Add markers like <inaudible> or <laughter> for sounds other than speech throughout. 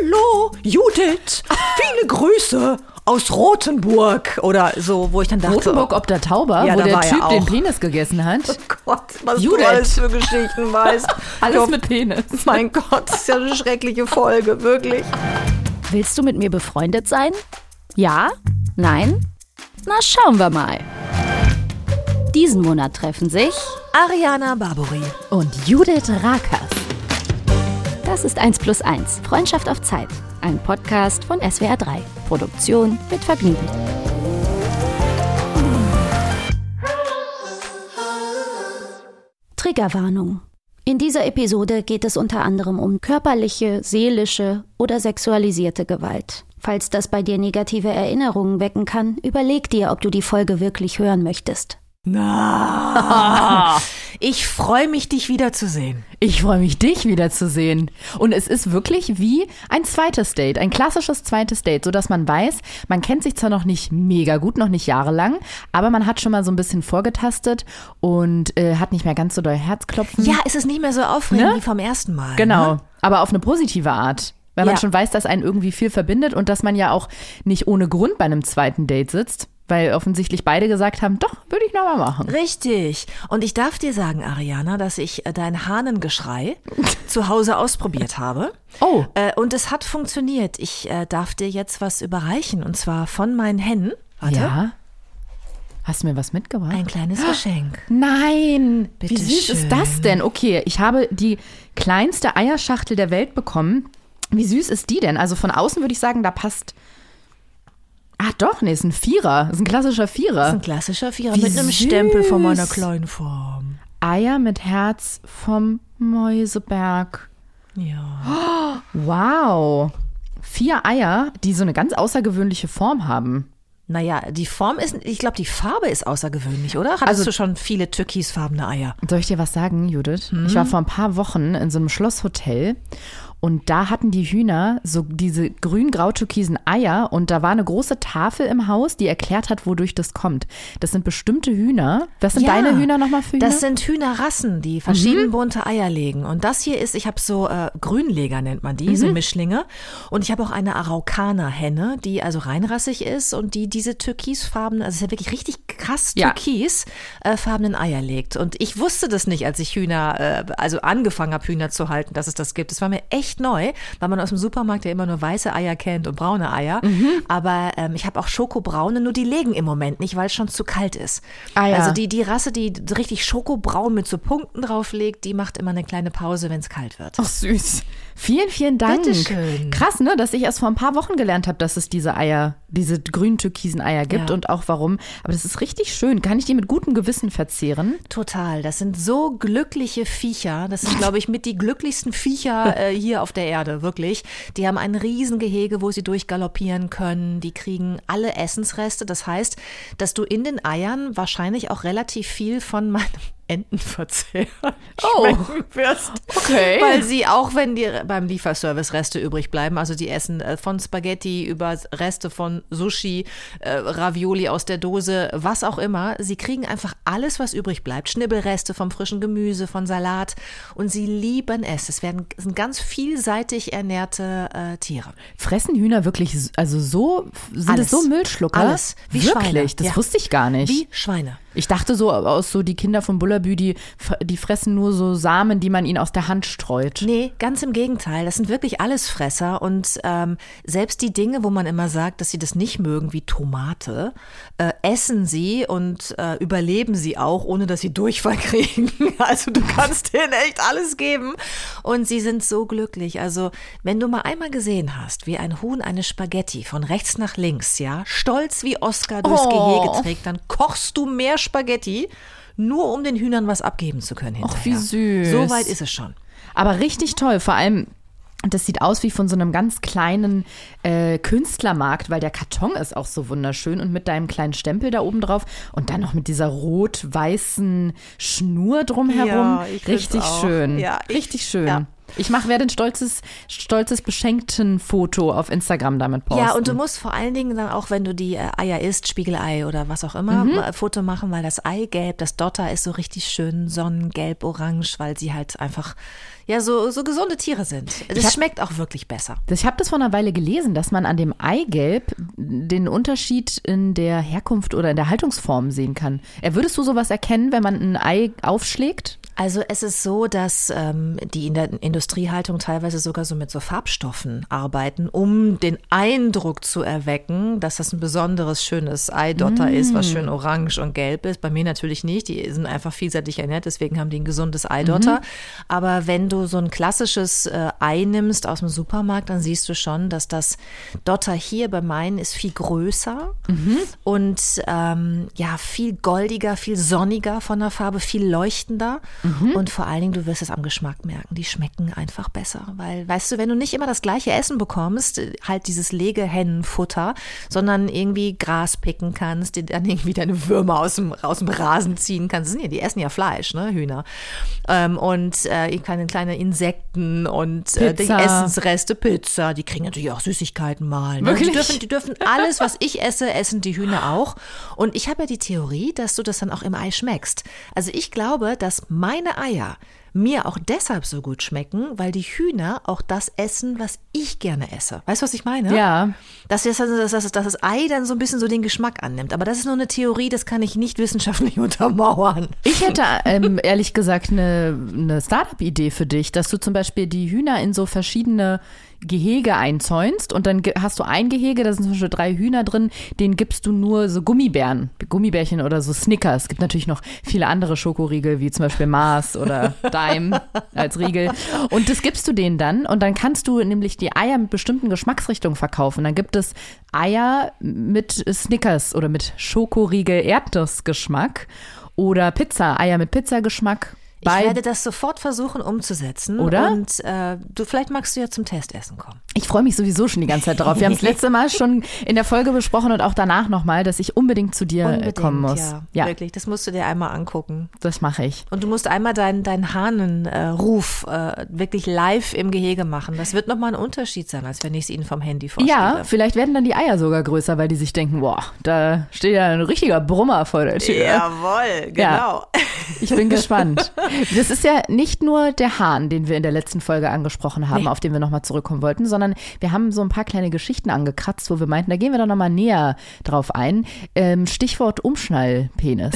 hallo, Judith, viele Grüße aus Rothenburg oder so, wo ich dann dachte, Rotenburg ob der Tauber, Ja, wo der er Typ den. Penis gegessen hat. oh Gott, was Judith. du alles für Geschichten <laughs> weißt. Alles Doch, mit Penis. Mein Gott, das ist ja eine schreckliche Folge, wirklich. Willst du mit mir befreundet sein? Ja? Nein? Na, schauen wir mal. Diesen Monat treffen sich Ariana Barbori. und Judith Rakers. Das ist 1 plus 1, Freundschaft auf Zeit. Ein Podcast von SWR 3. Produktion mit Vergnügen. Triggerwarnung. In dieser Episode geht es unter anderem um körperliche, seelische oder sexualisierte Gewalt. Falls das bei dir negative Erinnerungen wecken kann, überleg dir, ob du die Folge wirklich hören möchtest. Na, <laughs> ich freue mich, dich wiederzusehen. Ich freue mich, dich wiederzusehen. Und es ist wirklich wie ein zweites Date, ein klassisches zweites Date, sodass man weiß, man kennt sich zwar noch nicht mega gut, noch nicht jahrelang, aber man hat schon mal so ein bisschen vorgetastet und äh, hat nicht mehr ganz so doll Herzklopfen. Ja, es ist nicht mehr so aufregend Ne? wie vom ersten Mal. Genau, Ne? aber auf eine positive Art. Weil man Ja. schon weiß, dass einen irgendwie viel verbindet und dass man ja auch nicht ohne Grund bei einem zweiten Date sitzt, weil offensichtlich beide gesagt haben, doch, würde ich nochmal machen. Richtig. Und ich darf dir sagen, Ariana, dass ich äh, dein Hahnengeschrei <laughs> zu Hause ausprobiert habe. Oh, Äh, und es hat funktioniert. Ich äh, darf dir jetzt was überreichen. Und zwar von meinen Hennen. Warte. ja. Hast du mir was mitgebracht? Ein kleines <gasps> Geschenk. Nein, Bitte wie süß schön. ist das denn? Okay, ich habe die kleinste Eierschachtel der Welt bekommen. Wie süß ist die denn? Also von außen würde ich sagen, da passt. Ah, doch, nee, ist ein Vierer. Ist ein klassischer Das ist Vierer. ein klassischer Vierer Wie mit einem Stempel von meiner süß. kleinen Form. Eier mit Herz vom Mäuseberg. Ja. Wow. Vier Eier, die so eine ganz außergewöhnliche Form haben. Naja, die Form ist, ich glaube, die Farbe ist außergewöhnlich, oder? Hattest Also- du schon viele türkisfarbene Eier? Soll ich dir was sagen, Judith? Ich war vor ein paar Wochen in so einem Schlosshotel und da hatten die Hühner so diese grün-grau-türkisen Eier und da war eine große Tafel im Haus, die erklärt hat, wodurch das kommt. Das sind bestimmte Hühner. Was sind Ja, deine Hühner nochmal für Hühner? Das sind Hühnerrassen, die verschieden bunte Eier legen. Und das hier ist, ich habe so äh, Grünleger nennt man die, so Mischlinge. Und ich habe auch eine Araukaner-Henne, die also reinrassig ist und die diese türkisfarbenen, also es ist ja wirklich richtig krass Ja. türkisfarbenen Eier legt. Und ich wusste das nicht, als ich Hühner, äh, also angefangen habe, Hühner zu halten, dass es das gibt. Das war mir echt neu, weil man aus dem Supermarkt ja immer nur weiße Eier kennt und braune Eier. Aber ähm, ich habe auch schokobraune, nur die legen im Moment nicht, weil es schon zu kalt ist. Ah ja. Also die, die Rasse, die richtig schokobraun mit so Punkten drauflegt, die macht immer eine kleine Pause, wenn es kalt wird. Ach süß. Vielen, vielen Dank. Bitteschön. Krass, ne, dass ich erst vor ein paar Wochen gelernt habe, dass es diese Eier, diese grün-türkisen Eier gibt Ja. und auch warum. Aber das ist richtig schön. Kann ich die mit gutem Gewissen verzehren? Total. Das sind so glückliche Viecher. Das sind, glaube ich, mit die glücklichsten Viecher äh, hier auf der Erde, wirklich. Die haben ein Riesengehege, wo sie durchgaloppieren können. Die kriegen alle Essensreste. Das heißt, dass du in den Eiern wahrscheinlich auch relativ viel von meinem Entenverzehr <laughs> Oh. wirst. Okay. Weil sie, auch wenn dir beim Lieferservice Reste übrig bleiben, also die essen äh, von Spaghetti über Reste von Sushi, äh, Ravioli aus der Dose, was auch immer, sie kriegen einfach alles, was übrig bleibt. Schnibbelreste vom frischen Gemüse, von Salat und sie lieben es. Es werden sind ganz vielseitig ernährte äh, Tiere. Fressen Hühner wirklich, also so, sind Alles. es so Müllschlucker? Alles. Wie wirklich? Schweine. Das Ja. wusste ich gar nicht. Wie Schweine. Ich dachte so aus so die Kinder von Bullabü, die, die fressen nur so Samen, die man ihnen aus der Hand streut. Nee, ganz im Gegenteil. Das sind wirklich Allesfresser und ähm, selbst die Dinge, wo man immer sagt, dass sie das nicht mögen, wie Tomate, äh, essen sie und äh, überleben sie auch, ohne dass sie Durchfall <laughs> kriegen. Also du kannst denen echt alles geben und sie sind so glücklich. Also wenn du mal einmal gesehen hast, wie ein Huhn eine Spaghetti von rechts nach links, ja, stolz wie Oscar durchs Oh. Gehege trägt, dann kochst du mehr Spaghetti, nur um den Hühnern was abgeben zu können Ach, wie hinterher. süß. So weit ist es schon. Aber richtig toll, vor allem. Das sieht aus wie von so einem ganz kleinen äh, Künstlermarkt, weil der Karton ist auch so wunderschön und mit deinem kleinen Stempel da oben drauf und dann noch mit dieser rot-weißen Schnur drumherum. Ja, Richtig schön. Ja, ich- Richtig schön. ja. Ich mache werde ein stolzes, stolzes Beschenkten-Foto auf Instagram damit posten. Ja, und du musst vor allen Dingen dann auch, wenn du die äh, Eier isst, Spiegelei oder was auch immer, Mhm. ein Foto machen, weil das Eigelb, das Dotter ist so richtig schön sonnengelb, orange, weil sie halt einfach ja so, so gesunde Tiere sind. Das hab- schmeckt auch wirklich besser. Ich habe das vor einer Weile gelesen, dass man an dem Eigelb den Unterschied in der Herkunft oder in der Haltungsform sehen kann. Äh, Würdest du sowas erkennen, wenn man ein Ei aufschlägt? Also es ist so, dass ähm, die in der Industriehaltung teilweise sogar so mit so Farbstoffen arbeiten, um den Eindruck zu erwecken, dass das ein besonderes, schönes Eidotter ist, was schön orange und gelb ist. Bei mir natürlich nicht, die sind einfach vielseitig ernährt, deswegen haben die ein gesundes Eidotter. Aber wenn du so ein klassisches äh, Ei nimmst aus dem Supermarkt, dann siehst du schon, dass das Dotter hier bei meinen ist viel größer und ähm, ja, viel goldiger, viel sonniger von der Farbe, viel leuchtender. Und vor allen Dingen, du wirst es am Geschmack merken, die schmecken einfach besser. Weil, weißt du, wenn du nicht immer das gleiche Essen bekommst, halt dieses Legehennenfutter, sondern irgendwie Gras picken kannst, dir dann irgendwie deine Würmer aus dem, aus dem Rasen ziehen kannst. Das sind ja, die essen ja Fleisch, ne, Hühner. Ähm, und äh, kleine, kleine Insekten und äh, die. Essensreste, Pizza, die kriegen natürlich auch Süßigkeiten mal. Ne? Die dürfen, die dürfen <laughs> alles, was ich esse, essen die Hühner auch. Und ich habe ja die Theorie, dass du das dann auch im Ei schmeckst. Also ich glaube, dass meine Eier mir auch deshalb so gut schmecken, weil die Hühner auch das essen, was ich gerne esse. Weißt du, was ich meine? Ja. Dass, das, dass, das, dass das Ei dann so ein bisschen so den Geschmack annimmt. Aber das ist nur eine Theorie, das kann ich nicht wissenschaftlich <laughs> untermauern. Ich hätte ähm, ehrlich gesagt eine, eine Startup-Idee für dich, dass du zum Beispiel die Hühner in so verschiedene Gehege einzäunst und dann hast du ein Gehege, da sind zum Beispiel drei Hühner drin, denen gibst du nur so Gummibären, Gummibärchen oder so Snickers. Es gibt natürlich noch viele andere Schokoriegel, wie zum Beispiel Mars oder <laughs> Dime als Riegel. Und das gibst du denen dann und dann kannst du nämlich die Eier mit bestimmten Geschmacksrichtungen verkaufen. Dann gibt es Eier mit Snickers oder mit Schokoriegel Erdnussgeschmack oder Pizza, Eier mit Pizzageschmack. Ich werde das sofort versuchen umzusetzen. Oder? Und äh, du, vielleicht magst du ja zum Testessen kommen. Ich freue mich sowieso schon die ganze Zeit drauf. Wir haben es <laughs> letzte Mal schon in der Folge besprochen und auch danach nochmal, dass ich unbedingt zu dir äh, kommen muss. ja, ja Wirklich, das musst du dir einmal angucken. das mache ich. Und du musst einmal deinen deinen Hahnenruf äh, wirklich live im Gehege machen. Das wird nochmal ein Unterschied sein, als wenn ich es ihnen vom Handy vorspiele. Ja, vielleicht werden dann die Eier sogar größer, weil die sich denken, boah, da steht ja ein richtiger Brummer vor der Tür. Jawohl, genau. Ja. Ich bin gespannt. Das ist ja nicht nur der Hahn, den wir in der letzten Folge angesprochen haben, Nee. auf den wir nochmal zurückkommen wollten, sondern wir haben so ein paar kleine Geschichten angekratzt, wo wir meinten, da gehen wir doch nochmal näher drauf ein. Ähm, Stichwort Umschnallpenis.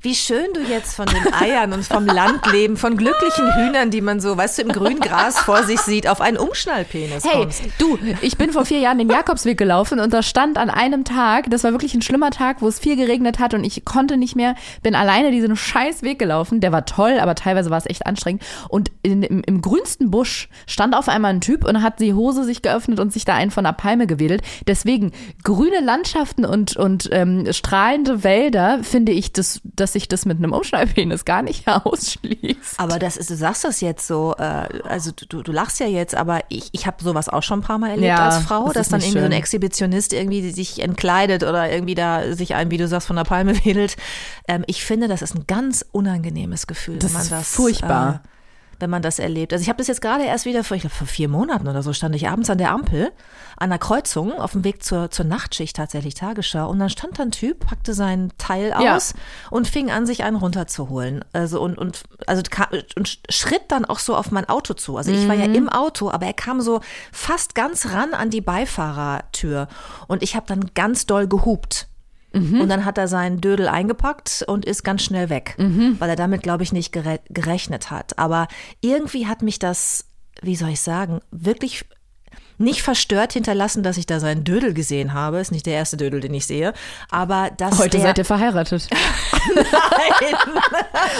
Wie schön du jetzt von den Eiern und vom Landleben, von glücklichen Hühnern, die man so, weißt du, im grünen Gras vor sich sieht, auf einen Umschnallpenis Hey, kommst. du, ich bin vor vier Jahren den Jakobsweg gelaufen und da stand an einem Tag, das war wirklich ein schlimmer Tag, wo es viel geregnet hat und ich konnte nicht mehr, bin alleine diesen scheiß Weg gelaufen. Der war toll, aber teilweise war es echt anstrengend. Und in, im, im grünsten Busch stand auf einmal ein Typ und hat die Hose sich geöffnet und sich da einen von der Palme gewedelt. Deswegen grüne Landschaften und, und ähm, strahlende Wälder finde ich, das, dass sich das mit einem Umschnallpenis gar nicht <laughs> ausschließt. Aber das ist, du sagst das jetzt so, äh, also du, du lachst ja jetzt, aber ich, ich habe sowas auch schon ein paar Mal erlebt Ja, als Frau, das dass dann irgendwie so ein schön. Exhibitionist irgendwie sich entkleidet oder irgendwie da sich ein, wie du sagst, von der Palme <laughs> wedelt. Ähm, ich finde, das ist ein ganz unangenehmes Gefühl, Das wenn man ist das furchtbar. Äh, wenn man das erlebt. Also ich habe das jetzt gerade erst wieder vor, ich glaube vor vier Monaten oder so stand ich abends an der Ampel an der Kreuzung auf dem Weg zur, zur Nachtschicht tatsächlich Tagesschau und dann stand da ein Typ, packte sein Teil Ja. aus und fing an, sich einen runterzuholen. Also und, und, also und schritt dann auch so auf mein Auto zu. Also ich war ja im Auto, aber er kam so fast ganz ran an die Beifahrertür und ich habe dann ganz doll gehupt. Und dann hat er seinen Dödel eingepackt und ist ganz schnell weg, weil er damit, glaube ich, nicht gere gerechnet hat. Aber irgendwie hat mich das, wie soll ich sagen, wirklich nicht verstört hinterlassen, dass ich da seinen Dödel gesehen habe. Ist nicht der erste Dödel, den ich sehe. Aber dass Heute seid ihr verheiratet. <laughs> Nein. <laughs>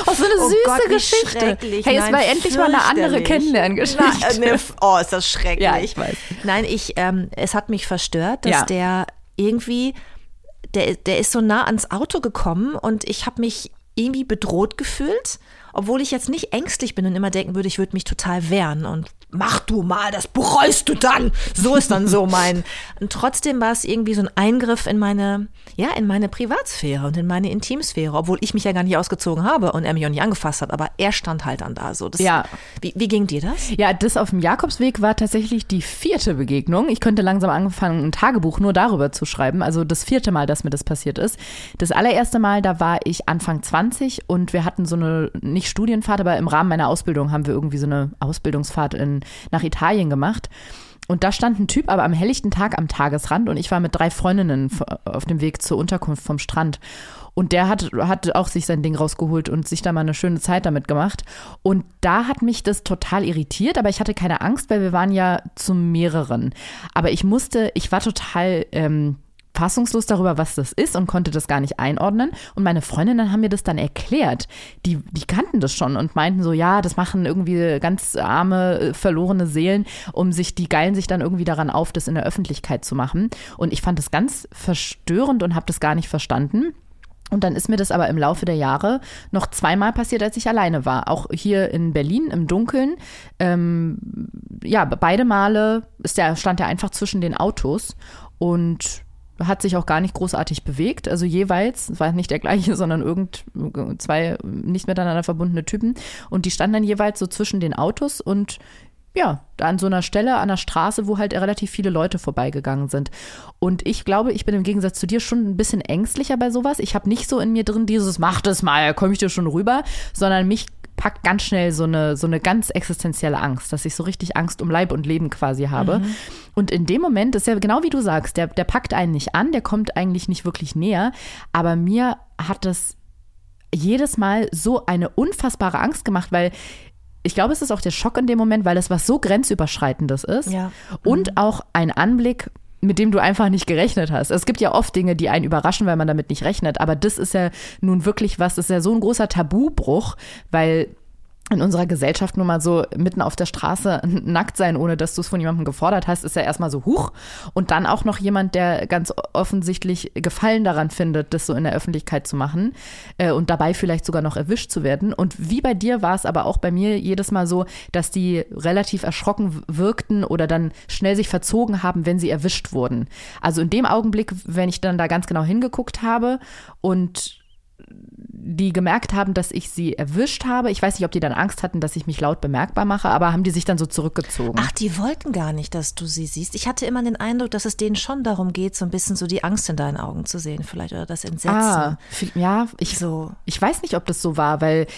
Oh, so eine Oh süße Gott, Geschichte. schrecklich. Hey, es Nein, war endlich mal eine andere. Kennenlerngeschichte. Ne, oh, ist das schrecklich. Ja, ich weiß. Nein, ich, ähm, es hat mich verstört, dass Ja. der irgendwie, der, der ist so nah ans Auto gekommen und ich habe mich irgendwie bedroht gefühlt, obwohl ich jetzt nicht ängstlich bin und immer denken würde, ich würde mich total wehren und mach du mal, das bereust du dann. So ist dann so mein. <laughs> Und trotzdem war es irgendwie so ein Eingriff in meine, ja, in meine Privatsphäre und in meine Intimsphäre, obwohl ich mich ja gar nicht ausgezogen habe und er mich auch nicht angefasst hat, aber er stand halt dann da so. Das, Ja. Wie, wie ging dir das? Ja, das auf dem Jakobsweg war tatsächlich die vierte Begegnung. Ich könnte langsam angefangen, ein Tagebuch nur darüber zu schreiben. Also das vierte Mal, dass mir das passiert ist. Das allererste Mal, da war ich Anfang 20 und wir hatten so eine, nicht Studienfahrt, aber im Rahmen meiner Ausbildung haben wir irgendwie so eine Ausbildungsfahrt in, nach Italien gemacht. Und da stand ein Typ, aber am helllichten Tag am Tagesrand und ich war mit drei Freundinnen auf dem Weg zur Unterkunft vom Strand. Und der hat, hat auch sich sein Ding rausgeholt und sich da mal eine schöne Zeit damit gemacht. Und da hat mich das total irritiert, aber ich hatte keine Angst, weil wir waren ja zu mehreren. Aber ich musste, ich war total ähm, fassungslos darüber, was das ist und konnte das gar nicht einordnen. Und meine Freundinnen haben mir das dann erklärt. Die, die kannten das schon und meinten so, ja, das machen irgendwie ganz arme, äh, verlorene Seelen, um sich, die geilen sich dann irgendwie daran auf, das in der Öffentlichkeit zu machen. Und ich fand das ganz verstörend und habe das gar nicht verstanden. Und dann ist mir das aber im Laufe der Jahre noch zweimal passiert, als ich alleine war. Auch hier in Berlin im Dunkeln. Ähm, ja, beide Male ist der, stand er einfach zwischen den Autos und hat sich auch gar nicht großartig bewegt. Also jeweils, es war nicht der gleiche, <laughs> sondern irgend zwei nicht miteinander verbundene Typen. Und die standen dann jeweils so zwischen den Autos und ja, an so einer Stelle an der Straße, wo halt relativ viele Leute vorbeigegangen sind. Und ich glaube, ich bin im Gegensatz zu dir schon ein bisschen ängstlicher bei sowas. Ich habe nicht so in mir drin dieses, mach das mal, komme ich dir schon rüber, sondern mich packt ganz schnell so eine, so eine ganz existenzielle Angst, dass ich so richtig Angst um Leib und Leben quasi habe. Und in dem Moment ist ja genau wie du sagst, der, der packt einen nicht an, der kommt eigentlich nicht wirklich näher, aber mir hat das jedes Mal so eine unfassbare Angst gemacht, weil ich glaube, es ist auch der Schock in dem Moment, weil es was so grenzüberschreitendes ist Ja. und auch ein Anblick, mit dem du einfach nicht gerechnet hast. Es gibt ja oft Dinge, die einen überraschen, weil man damit nicht rechnet, aber das ist ja nun wirklich was, das ist ja so ein großer Tabubruch, weil in unserer Gesellschaft nun mal so mitten auf der Straße nackt sein, ohne dass du es von jemandem gefordert hast, ist ja erstmal so huch. Und dann auch noch jemand, der ganz offensichtlich Gefallen daran findet, das so in der Öffentlichkeit zu machen äh, und dabei vielleicht sogar noch erwischt zu werden. Und wie bei dir war es aber auch bei mir jedes Mal so, dass die relativ erschrocken wirkten oder dann schnell sich verzogen haben, wenn sie erwischt wurden. Also in dem Augenblick, wenn ich dann da ganz genau hingeguckt habe und die gemerkt haben, dass ich sie erwischt habe. Ich weiß nicht, ob die dann Angst hatten, dass ich mich laut bemerkbar mache, aber haben die sich dann so zurückgezogen. Ach, die wollten gar nicht, dass du sie siehst. Ich hatte immer den Eindruck, dass es denen schon darum geht, so ein bisschen so die Angst in deinen Augen zu sehen, vielleicht oder das Entsetzen. ah, ja, ich, So. ich weiß nicht, ob das so war, weil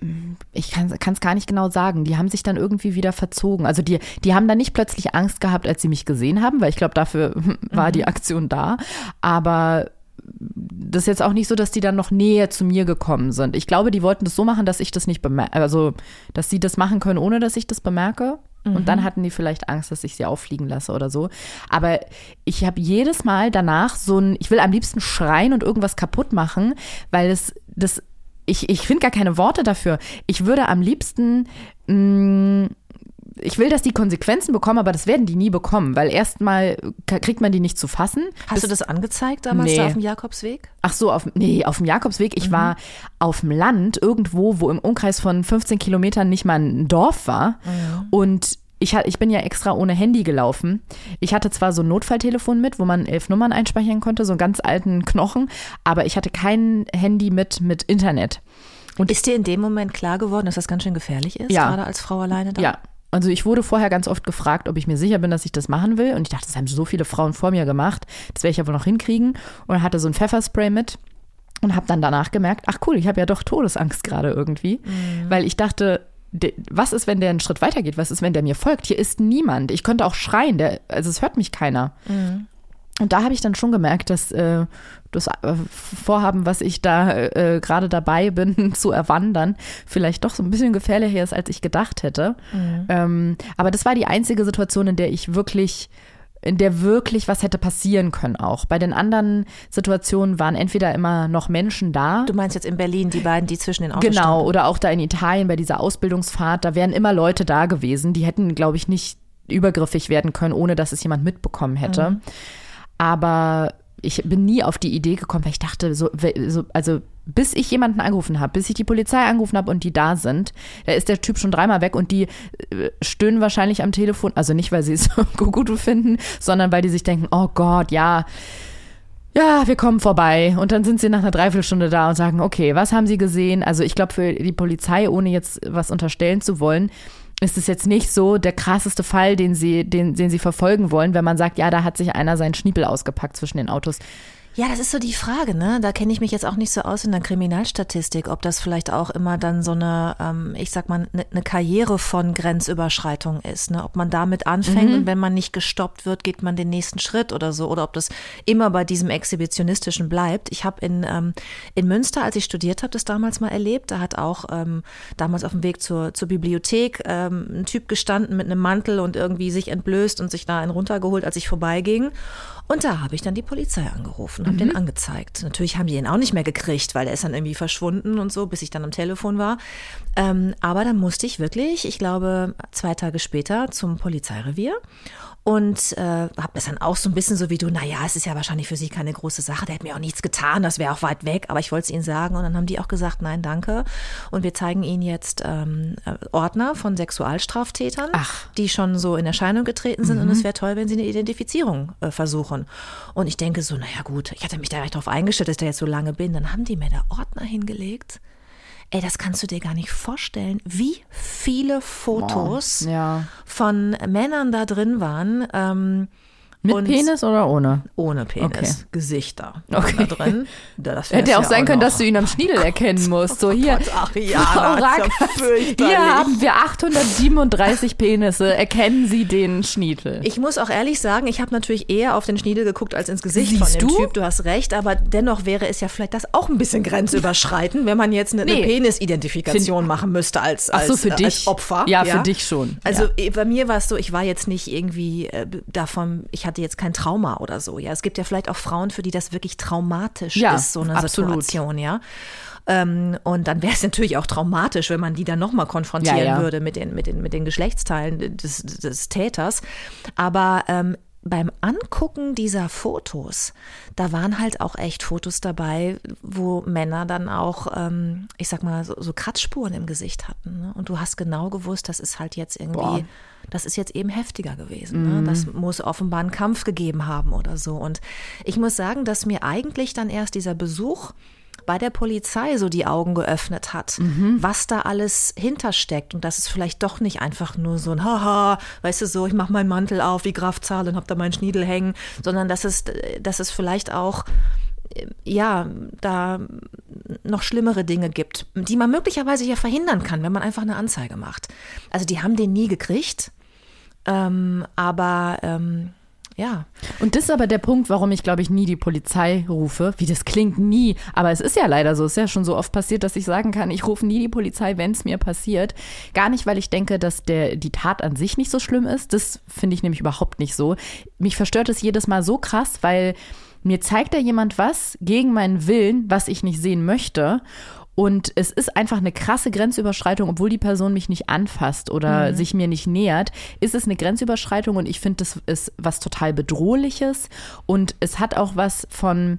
mm, ich kann es gar nicht genau sagen. Die haben sich dann irgendwie wieder verzogen. Also die, die haben dann nicht plötzlich Angst gehabt, als sie mich gesehen haben, weil ich glaube, dafür <laughs> war die Aktion da. Aber das ist jetzt auch nicht so, dass die dann noch näher zu mir gekommen sind. Ich glaube, die wollten das so machen, dass ich das nicht bemerke, also dass sie das machen können, ohne dass ich das bemerke. Und dann hatten die vielleicht Angst, dass ich sie auffliegen lasse oder so. Aber ich habe jedes Mal danach so ein, ich will am liebsten schreien und irgendwas kaputt machen, weil es das, ich, ich finde gar keine Worte dafür. Ich würde am liebsten mh, ich will, dass die Konsequenzen bekommen, aber das werden die nie bekommen, weil erstmal kriegt man die nicht zu fassen. Hast du das angezeigt damals Nee. da auf dem Jakobsweg? Ach so, auf, nee, auf dem Jakobsweg. Ich war auf dem Land, irgendwo, wo im Umkreis von 15 Kilometern nicht mal ein Dorf war. Und ich, ich bin ja extra ohne Handy gelaufen. Ich hatte zwar so ein Notfalltelefon mit, wo man elf Nummern einspeichern konnte, so einen ganz alten Knochen, aber ich hatte kein Handy mit, mit Internet. Und ist dir in dem Moment klar geworden, dass das ganz schön gefährlich ist, Ja. gerade als Frau alleine da? Ja. Also ich wurde vorher ganz oft gefragt, ob ich mir sicher bin, dass ich das machen will. Und ich dachte, das haben so viele Frauen vor mir gemacht. Das werde ich ja wohl noch hinkriegen. Und hatte so ein Pfefferspray mit und habe dann danach gemerkt, ach cool, ich habe ja doch Todesangst gerade irgendwie. Weil ich dachte, was ist, wenn der einen Schritt weitergeht? Was ist, wenn der mir folgt? Hier ist niemand. Ich könnte auch schreien, der, also es hört mich keiner. Und da habe ich dann schon gemerkt, dass äh, das äh, Vorhaben, was ich da äh, gerade dabei bin <laughs> zu erwandern, vielleicht doch so ein bisschen gefährlicher ist, als ich gedacht hätte. Ähm, aber das war die einzige Situation, in der ich wirklich in der wirklich was hätte passieren können auch. Bei den anderen Situationen waren entweder immer noch Menschen da. Du meinst jetzt in Berlin, die beiden, die zwischen den Autos Genau, standen? oder auch da in Italien bei dieser Ausbildungsfahrt, da wären immer Leute da gewesen, die hätten, glaube ich, nicht übergriffig werden können, ohne dass es jemand mitbekommen hätte. Aber ich bin nie auf die Idee gekommen, weil ich dachte, so, so also bis ich jemanden angerufen habe, bis ich die Polizei angerufen habe und die da sind, da ist der Typ schon dreimal weg und die äh, stöhnen wahrscheinlich am Telefon, also nicht, weil sie es <laughs> so gut finden, sondern weil die sich denken, oh Gott, ja, ja, wir kommen vorbei. Und dann sind sie nach einer Dreiviertelstunde da und sagen, okay, was haben sie gesehen? Also ich glaube, für die Polizei, ohne jetzt was unterstellen zu wollen, ist es jetzt nicht so der krasseste Fall, den sie, den, den sie verfolgen wollen, wenn man sagt, ja, da hat sich einer seinen Schniepel ausgepackt zwischen den Autos. Ja, das ist so die Frage, ne? Da kenne ich mich jetzt auch nicht so aus in der Kriminalstatistik, ob das vielleicht auch immer dann so eine, ähm, ich sag mal, eine ne Karriere von Grenzüberschreitung ist, ne? Ob man damit anfängt mhm. und wenn man nicht gestoppt wird, geht man den nächsten Schritt oder so, oder ob das immer bei diesem Exhibitionistischen bleibt. Ich habe in, ähm, in Münster, als ich studiert habe, das damals mal erlebt. Da hat auch ähm, damals auf dem Weg zur, zur Bibliothek ähm, ein Typ gestanden mit einem Mantel und irgendwie sich entblößt und sich da einen runtergeholt, als ich vorbeiging. Und da habe ich dann die Polizei angerufen, habe mhm. den angezeigt. Natürlich haben die ihn auch nicht mehr gekriegt, weil er ist dann irgendwie verschwunden und so, bis ich dann am Telefon war. Ähm, aber dann musste ich wirklich, ich glaube, zwei Tage später zum Polizeirevier und äh, habe das dann auch so ein bisschen so wie du, naja, es ist ja wahrscheinlich für sie keine große Sache, der hat mir auch nichts getan, das wäre auch weit weg, aber ich wollte es ihnen sagen. Und dann haben die auch gesagt, nein, danke. Und wir zeigen ihnen jetzt ähm, äh, Ordner von Sexualstraftätern, Ach. die schon so in Erscheinung getreten sind. Mhm. und es wäre toll, wenn sie eine Identifizierung äh, versuchen. Und ich denke so, naja gut, ich hatte mich da recht drauf eingestellt, dass ich da jetzt so lange bin, dann haben die mir da Ordner hingelegt Ey, das kannst du dir gar nicht vorstellen, wie viele Fotos oh, ja. von Männern da drin waren. Ähm, mit und Penis oder ohne? Ohne Penis. Okay. Gesichter okay. <laughs> da drin. Das Hätte ja auch sein können, dass du ihn am Schniedel <laughs> erkennen musst. So hier. <laughs> Oh Gott, Ariana, hier haben wir 837 Penisse. Erkennen Sie den Schniedel? Ich muss auch ehrlich sagen, ich habe natürlich eher auf den Schniedel geguckt als ins Gesicht Siehst von dem du? Typ. Du hast recht, aber dennoch wäre es ja vielleicht das auch ein bisschen grenzüberschreitend, wenn man jetzt eine, nee. eine Penisidentifikation machen müsste als, als, so, für dich. als Opfer. Ja, ja, für dich schon. Also ja. bei mir war es so, ich war jetzt nicht irgendwie äh, davon, ich hatte hatte jetzt kein Trauma oder so. Ja, es gibt ja vielleicht auch Frauen, für die das wirklich traumatisch ja, ist, so eine absolut. Situation, ja. Ähm, und dann wäre es <laughs> natürlich auch traumatisch, wenn man die dann nochmal konfrontieren ja, ja. würde mit den, mit, den, mit den Geschlechtsteilen des, des Täters. Aber ähm, beim Angucken dieser Fotos, da waren halt auch echt Fotos dabei, wo Männer dann auch, ähm, ich sag mal, so, so, Kratzspuren im Gesicht hatten. Ne? Und du hast genau gewusst, das ist halt jetzt irgendwie, Boah. das ist jetzt eben heftiger gewesen. Ne? Mhm. Ne? Das muss offenbar einen Kampf gegeben haben oder so. Und ich muss sagen, dass mir eigentlich dann erst dieser Besuch bei der Polizei so die Augen geöffnet hat, mhm. was da alles hintersteckt und dass es vielleicht doch nicht einfach nur so ein Haha, weißt du so, ich mache meinen Mantel auf wie Graf Zahl und hab da meinen Schniedel hängen, sondern dass es, dass es vielleicht auch ja, da noch schlimmere Dinge gibt, die man möglicherweise ja verhindern kann, wenn man einfach eine Anzeige macht. Also die haben den nie gekriegt, ähm, aber ähm, ja. Und das ist aber der Punkt, warum ich, glaube ich, nie die Polizei rufe. Wie das klingt, nie. Aber es ist ja leider so. Es ist ja schon so oft passiert, dass ich sagen kann, ich rufe nie die Polizei, wenn es mir passiert. Gar nicht, weil ich denke, dass der, die Tat an sich nicht so schlimm ist. Das finde ich nämlich überhaupt nicht so. Mich verstört es jedes Mal so krass, weil mir zeigt da jemand was gegen meinen Willen, was ich nicht sehen möchte. Und es ist einfach eine krasse Grenzüberschreitung, obwohl die Person mich nicht anfasst oder mhm. sich mir nicht nähert, ist es eine Grenzüberschreitung und ich finde, das ist was total Bedrohliches und es hat auch was von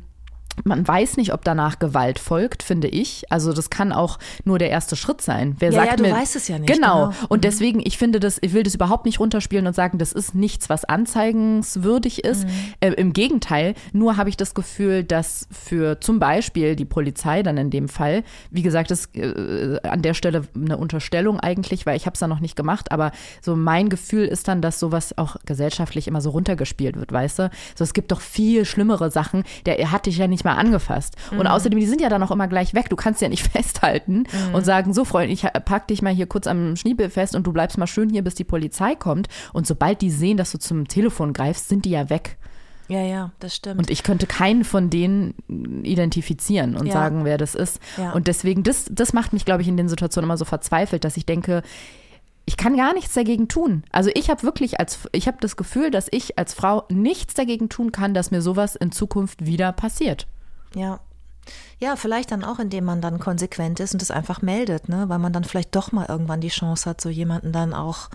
man weiß nicht, ob danach Gewalt folgt, finde ich. Also das kann auch nur der erste Schritt sein. Wer ja, sagt ja, du mir, weißt es ja nicht. Genau. genau. Und mhm. deswegen, ich finde das, ich will das überhaupt nicht runterspielen und sagen, das ist nichts, was anzeigenswürdig ist. Mhm. Äh, Im Gegenteil, nur habe ich das Gefühl, dass für zum Beispiel die Polizei dann in dem Fall, wie gesagt, das äh, an der Stelle eine Unterstellung eigentlich, weil ich habe es da noch nicht gemacht, aber so mein Gefühl ist dann, dass sowas auch gesellschaftlich immer so runtergespielt wird, weißt du? So es gibt doch viel schlimmere Sachen. Der hat dich ja nicht mal angefasst. Mhm. Und außerdem, die sind ja dann auch immer gleich weg. Du kannst ja nicht <laughs> festhalten mhm. und sagen, so Freund, ich pack dich mal hier kurz am Schniebel fest und du bleibst mal schön hier, bis die Polizei kommt. Und sobald die sehen, dass du zum Telefon greifst, sind die ja weg. Ja, ja, das stimmt. Und ich könnte keinen von denen identifizieren und ja. sagen, wer das ist. Ja. Und deswegen, das, das macht mich, glaube ich, in den Situationen immer so verzweifelt, dass ich denke, ich kann gar nichts dagegen tun. Also ich habe wirklich als, ich habe das Gefühl, dass ich als Frau nichts dagegen tun kann, dass mir sowas in Zukunft wieder passiert. Ja. Ja, vielleicht dann auch, indem man dann konsequent ist und es einfach meldet, ne? Weil man dann vielleicht doch mal irgendwann die Chance hat, so jemanden dann auch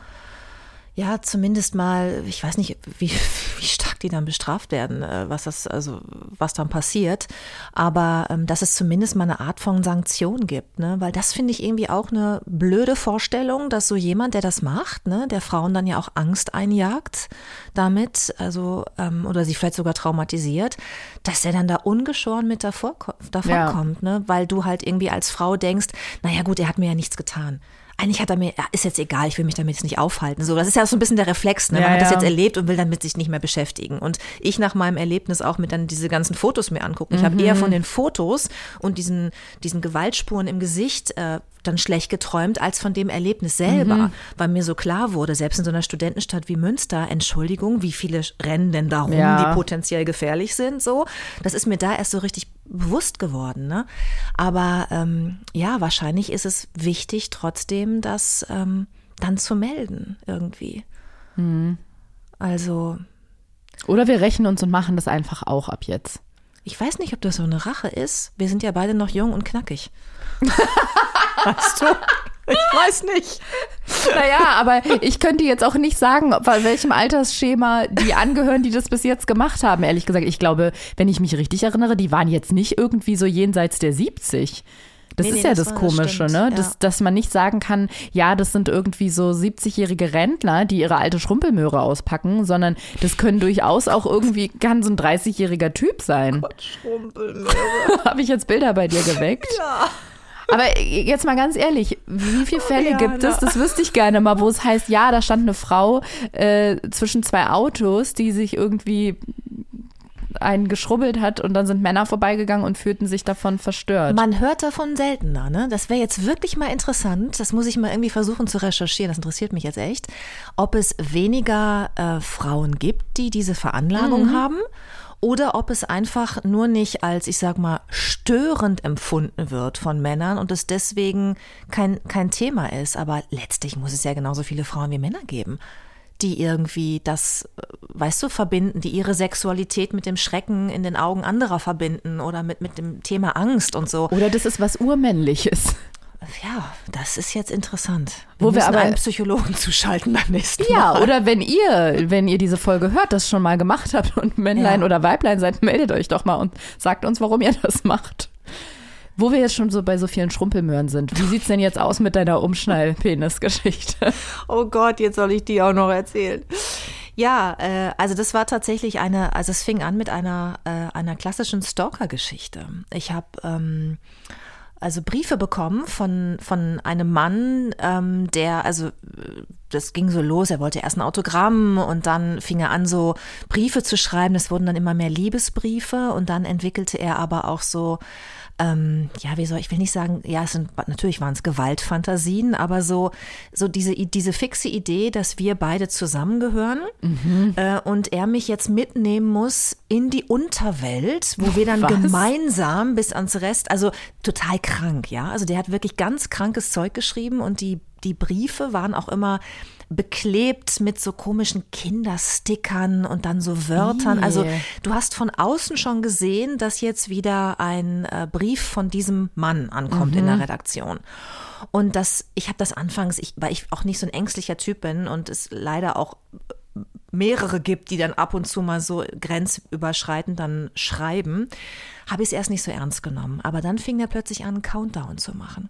ja, zumindest mal, ich weiß nicht, wie, <laughs> wie stark die dann bestraft werden, äh, was das, also was dann passiert, aber ähm, dass es zumindest mal eine Art von Sanktion gibt, ne? Weil das finde ich irgendwie auch eine blöde Vorstellung, dass so jemand, der das macht, ne, der Frauen dann ja auch Angst einjagt damit, also ähm, oder sie vielleicht sogar traumatisiert, dass der dann da ungeschoren mit davor, davon Ja. kommt, ne? Weil du halt irgendwie als Frau denkst, naja gut, er hat mir ja nichts getan. Eigentlich hat er mir, ja, ist jetzt egal, ich will mich damit jetzt nicht aufhalten. So, das ist ja so ein bisschen der Reflex, ne? Man Ja, hat das jetzt erlebt und will damit sich nicht mehr beschäftigen. Und ich nach meinem Erlebnis auch mit dann diese ganzen Fotos mir angucken. Ich habe eher von den Fotos und diesen, diesen Gewaltspuren im Gesicht äh, dann schlecht geträumt, als von dem Erlebnis selber, weil mir so klar wurde, selbst in so einer Studentenstadt wie Münster, Entschuldigung, wie viele rennen denn da rum, Ja. die potenziell gefährlich sind, so. Das ist mir da erst so richtig bewusst geworden, ne? Aber ähm, ja, wahrscheinlich ist es wichtig, trotzdem das ähm, dann zu melden, irgendwie. Also, Oder wir rächen uns und machen das einfach auch ab jetzt. ich weiß nicht, ob das so eine Rache ist. Wir sind ja beide noch jung und knackig. <laughs> weißt du? Ich weiß nicht. Naja, aber ich könnte jetzt auch nicht sagen, bei welchem Altersschema die angehören, die das bis jetzt gemacht haben. Ehrlich gesagt, ich glaube, wenn ich mich richtig erinnere, die waren jetzt nicht irgendwie so jenseits der 70. Das Nee, ist nee, ja das das, das Komische, stimmt, ne? ja. Dass, dass man nicht sagen kann, ja, das sind irgendwie so 70-jährige Rentner, die ihre alte Schrumpelmöhre auspacken, sondern das können durchaus auch irgendwie, kann so ein 30-jähriger Typ sein. <laughs> Habe ich jetzt Bilder bei dir geweckt? Ja. Aber jetzt mal ganz ehrlich, wie viele Fälle ja, gibt es? na. Das wüsste ich gerne mal, wo es heißt, ja, da stand eine Frau äh, zwischen zwei Autos, die sich irgendwie einen geschrubbelt hat und dann sind Männer vorbeigegangen und fühlten sich davon verstört. Man hört davon seltener, ne? Das wäre jetzt wirklich mal interessant. Das muss ich mal irgendwie versuchen zu recherchieren. Das interessiert mich jetzt echt. Ob es weniger äh, Frauen gibt, die diese Veranlagung haben. Oder ob es einfach nur nicht als, ich sag mal, störend empfunden wird von Männern und es deswegen kein, kein Thema ist. Aber letztlich muss es ja genauso viele Frauen wie Männer geben, die irgendwie das, äh, weißt du, verbinden, die ihre Sexualität mit dem Schrecken in den Augen anderer verbinden oder mit, mit dem Thema Angst und so. Oder das ist was Urmännliches. Ja, das ist jetzt interessant. Wo wir aber- einen Psychologen <laughs> zuschalten beim nächsten Ja, Mal. oder wenn ihr, wenn ihr diese Folge hört, das schon mal gemacht habt und Männlein Ja. oder Weiblein seid, meldet euch doch mal und sagt uns, warum ihr das macht. Wo wir jetzt schon so bei so vielen Schrumpelmöhren sind, wie sieht's denn jetzt aus mit deiner Umschnall-Penis-Geschichte? <laughs> Oh Gott, jetzt soll ich die auch noch erzählen. Ja, äh, also das war tatsächlich eine, also es fing an mit einer, äh, einer klassischen Stalker-Geschichte. Ich habe ähm, also Briefe bekommen von, von einem Mann, ähm, der, also das ging so los, er wollte erst ein Autogramm und dann fing er an, so Briefe zu schreiben. Das wurden dann immer mehr Liebesbriefe und dann entwickelte er aber auch so, ähm, ja, wie soll ich will nicht sagen, ja, es sind natürlich waren es Gewaltfantasien, aber so so diese diese fixe Idee, dass wir beide zusammengehören äh, und er mich jetzt mitnehmen muss in die Unterwelt, wo wir dann <laughs> Was? gemeinsam bis ans Rest, also total krank, ja, also der hat wirklich ganz krankes Zeug geschrieben und die die Briefe waren auch immer beklebt mit so komischen Kinderstickern und dann so Wörtern. Also du hast von außen schon gesehen, dass jetzt wieder ein äh, Brief von diesem Mann ankommt in der Redaktion. Und das, ich habe das anfangs, ich, weil ich auch nicht so ein ängstlicher Typ bin und es leider auch mehrere gibt, die dann ab und zu mal so grenzüberschreitend dann schreiben, habe ich es erst nicht so ernst genommen. Aber dann fing er plötzlich an, einen Countdown zu machen.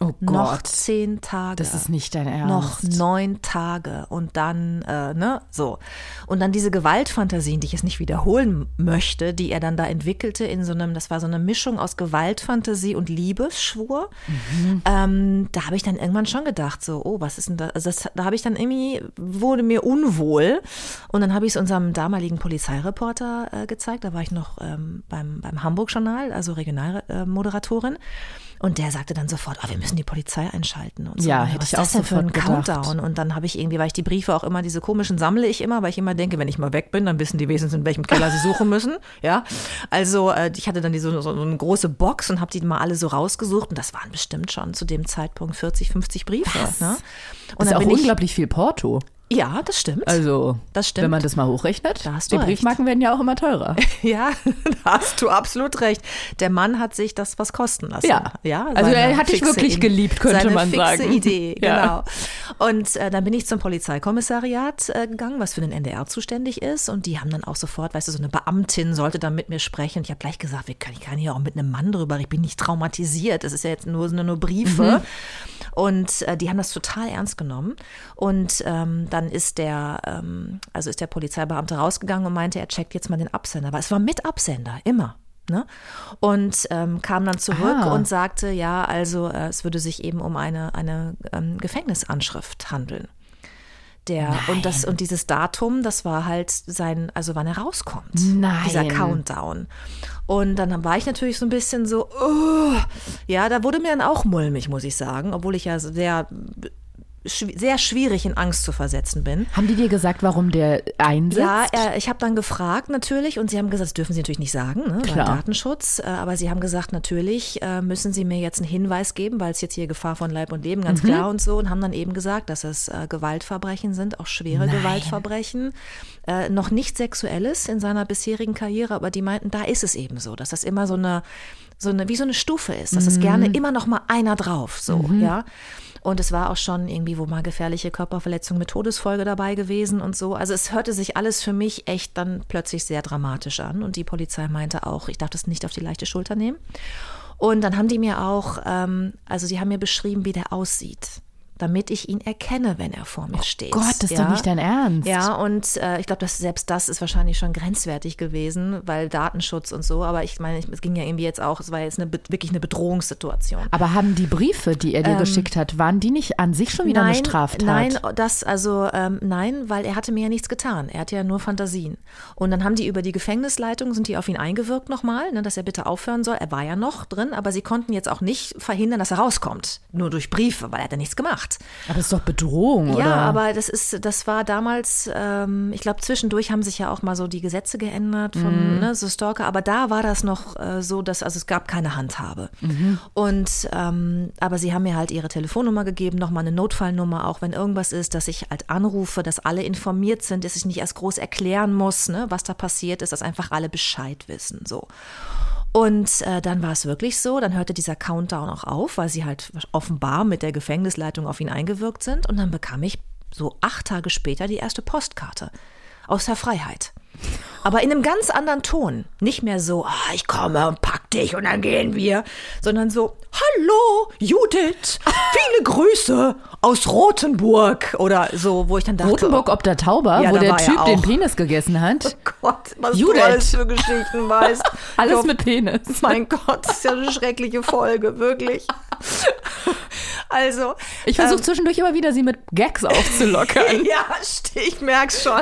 Oh Noch zehn Tage. Das ist nicht dein Ernst. Noch neun Tage und dann, äh, ne, so. Und dann diese Gewaltfantasien, die ich jetzt nicht wiederholen möchte, die er dann da entwickelte in so einem, das war so eine Mischung aus Gewaltfantasie und Liebesschwur. Ähm, da habe ich dann irgendwann schon gedacht, so, oh, was ist denn das? Also das, da habe ich dann irgendwie, wurde mir unwohl. Und dann habe ich es unserem damaligen Polizeireporter äh, gezeigt. Da war ich noch ähm, beim, beim Hamburg-Journal, also Regionalmoderatorin. Und der sagte dann sofort, oh, wir müssen die Polizei einschalten. Und so. Ja, hätte was ich ist das auch denn für ein sofort gedacht. Countdown? Und dann habe ich irgendwie, weil ich die Briefe auch immer, diese komischen sammle ich immer, weil ich immer denke, wenn ich mal weg bin, dann wissen die wenigstens, in welchem Keller sie <laughs> suchen müssen. Ja, also äh, ich hatte dann diese, so, so eine große Box und habe die mal alle so rausgesucht. Und das waren bestimmt schon zu dem Zeitpunkt 40, 50 Briefe. Ne? Und ist dann auch bin ich, unglaublich viel Porto. Ja, das stimmt. Also, Das stimmt. wenn man das mal hochrechnet, Da hast die recht. Briefmarken werden ja auch immer teurer. <laughs> Ja, da hast du absolut recht. Der Mann hat sich das was kosten lassen. Ja. ja Also er hat dich wirklich geliebt, könnte seine man fixe sagen. Idee, <laughs> Ja. genau. Und äh, dann bin ich zum Polizeikommissariat äh, gegangen, was für den NDR zuständig ist. Und die haben dann auch sofort, weißt du, so eine Beamtin sollte dann mit mir sprechen. Und ich habe gleich gesagt, wir können, ich kann hier auch mit einem Mann drüber, ich bin nicht traumatisiert. Das ist ja jetzt nur, sind nur Briefe. Und äh, die haben das total ernst genommen. Und ähm, dann ist der, ähm, also ist der Polizeibeamte rausgegangen und meinte, er checkt jetzt mal den Absender. Aber es war mit Absender, immer. Ne? Und ähm, kam dann zurück Ah. und sagte, ja, also äh, es würde sich eben um eine, eine ähm, Gefängnisanschrift handeln. Der, und das und dieses Datum, das war halt sein, also wann er rauskommt. Nein. Dieser Countdown. Und dann war ich natürlich so ein bisschen so, oh, ja, da wurde mir dann auch mulmig, muss ich sagen, obwohl ich ja sehr, schw- sehr schwierig in Angst zu versetzen bin. Haben die dir gesagt, warum der einsetzt? Ja, äh, ich habe dann gefragt natürlich und sie haben gesagt, das dürfen sie natürlich nicht sagen, ne, Klar. Datenschutz. Äh, aber sie haben gesagt, natürlich äh, müssen sie mir jetzt einen Hinweis geben, weil es jetzt hier Gefahr von Leib und Leben, ganz Mhm. klar und so. Und haben dann eben gesagt, dass es äh, Gewaltverbrechen sind, auch schwere Nein. Gewaltverbrechen. Äh, noch nicht sexuelles in seiner bisherigen Karriere, aber die meinten, da ist es eben so, dass das immer so eine, so eine, wie so eine Stufe ist, dass es gerne immer noch mal einer drauf, so, ja. Und es war auch schon irgendwie, wo mal gefährliche Körperverletzung mit Todesfolge dabei gewesen und so. Also es hörte sich alles für mich echt dann plötzlich sehr dramatisch an. Und die Polizei meinte auch, ich darf das nicht auf die leichte Schulter nehmen. Und dann haben die mir auch, ähm, also sie haben mir beschrieben, wie der aussieht, damit ich ihn erkenne, wenn er vor mir steht. Gott, das ist doch nicht dein Ernst. Ja, und äh, ich glaube, dass selbst das ist wahrscheinlich schon grenzwertig gewesen, weil Datenschutz und so. Aber ich meine, es ging ja irgendwie jetzt auch, es war jetzt eine, wirklich eine Bedrohungssituation. Aber haben die Briefe, die er dir geschickt hat, waren die nicht an sich schon wieder eine Straftat? Ähm, Nein, das also ähm, nein, weil er hatte mir ja nichts getan. Er hatte ja nur Fantasien. Und dann haben die über die Gefängnisleitung sind die auf ihn eingewirkt nochmal, ne, dass er bitte aufhören soll. Er war ja noch drin, aber sie konnten jetzt auch nicht verhindern, dass er rauskommt, nur durch Briefe, weil er hat ja nichts gemacht. Aber das ist doch Bedrohung, oder? Ja, aber das ist, das war damals, ähm, ich glaube, zwischendurch haben sich ja auch mal so die Gesetze geändert von ne, so Stalker, aber da war das noch äh, so, dass also es gab keine Handhabe. Und ähm, aber sie haben mir halt ihre Telefonnummer gegeben, nochmal eine Notfallnummer, auch wenn irgendwas ist, dass ich halt anrufe, dass alle informiert sind, dass ich nicht erst groß erklären muss, ne, was da passiert ist, dass einfach alle Bescheid wissen. So. Und äh, dann war es wirklich so, dann hörte dieser Countdown auch auf, weil sie halt offenbar mit der Gefängnisleitung auf ihn eingewirkt sind. Und dann bekam ich so acht Tage später die erste Postkarte aus der Freiheit. Aber in einem ganz anderen Ton. Nicht mehr so, ah, ich komme und pack dich und dann gehen wir, sondern so, hallo, Judith, viele Grüße aus Rotenburg oder so, wo ich dann dachte, Rotenburg ob der Tauber, Ja, wo der er Typ den. Penis gegessen hat. <laughs> oh Gott, was Judith. du alles für Geschichten weißt. <laughs> Alles Ich mit Penis. <laughs> mein Gott, das ist ja eine schreckliche Folge, wirklich. Also. Ich versuche zwischendurch immer wieder, sie mit Gags aufzulockern. Ja, ich merk's schon.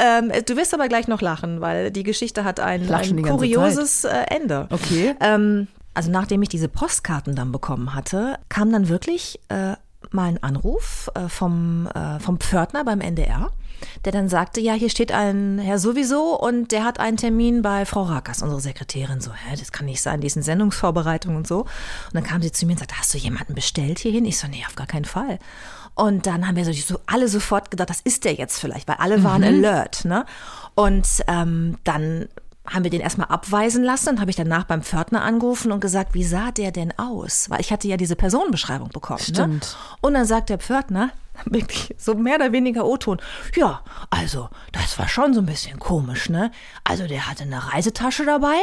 Ähm, du wirst aber gleich noch lachen, weil die Geschichte hat ein, ein kurioses äh, Ende. Okay. Ähm, also nachdem ich diese Postkarten dann bekommen hatte, kam dann wirklich äh, mal ein Anruf äh, vom, äh, vom Pförtner beim NDR, der dann sagte, ja, hier steht ein Herr sowieso und der hat einen Termin bei Frau Rakas, unsere Sekretärin. So, hä, das kann nicht sein, die ist in Sendungsvorbereitung und so. Und dann kam sie zu mir und sagte, hast du jemanden bestellt hierhin? Ich so, nee, auf gar keinen Fall. Und dann haben wir so, alle sofort gedacht, das ist der jetzt vielleicht, weil alle waren alert. Ne? Und ähm, dann haben wir den erstmal abweisen lassen. Dann habe ich danach beim Pförtner angerufen und gesagt, wie sah der denn aus? Weil ich hatte ja diese Personenbeschreibung bekommen. Ne? Stimmt. Und dann sagt der Pförtner, <laughs> wirklich so mehr oder weniger O-Ton, ja, also das war schon so ein bisschen komisch, ne? Also der hatte eine Reisetasche dabei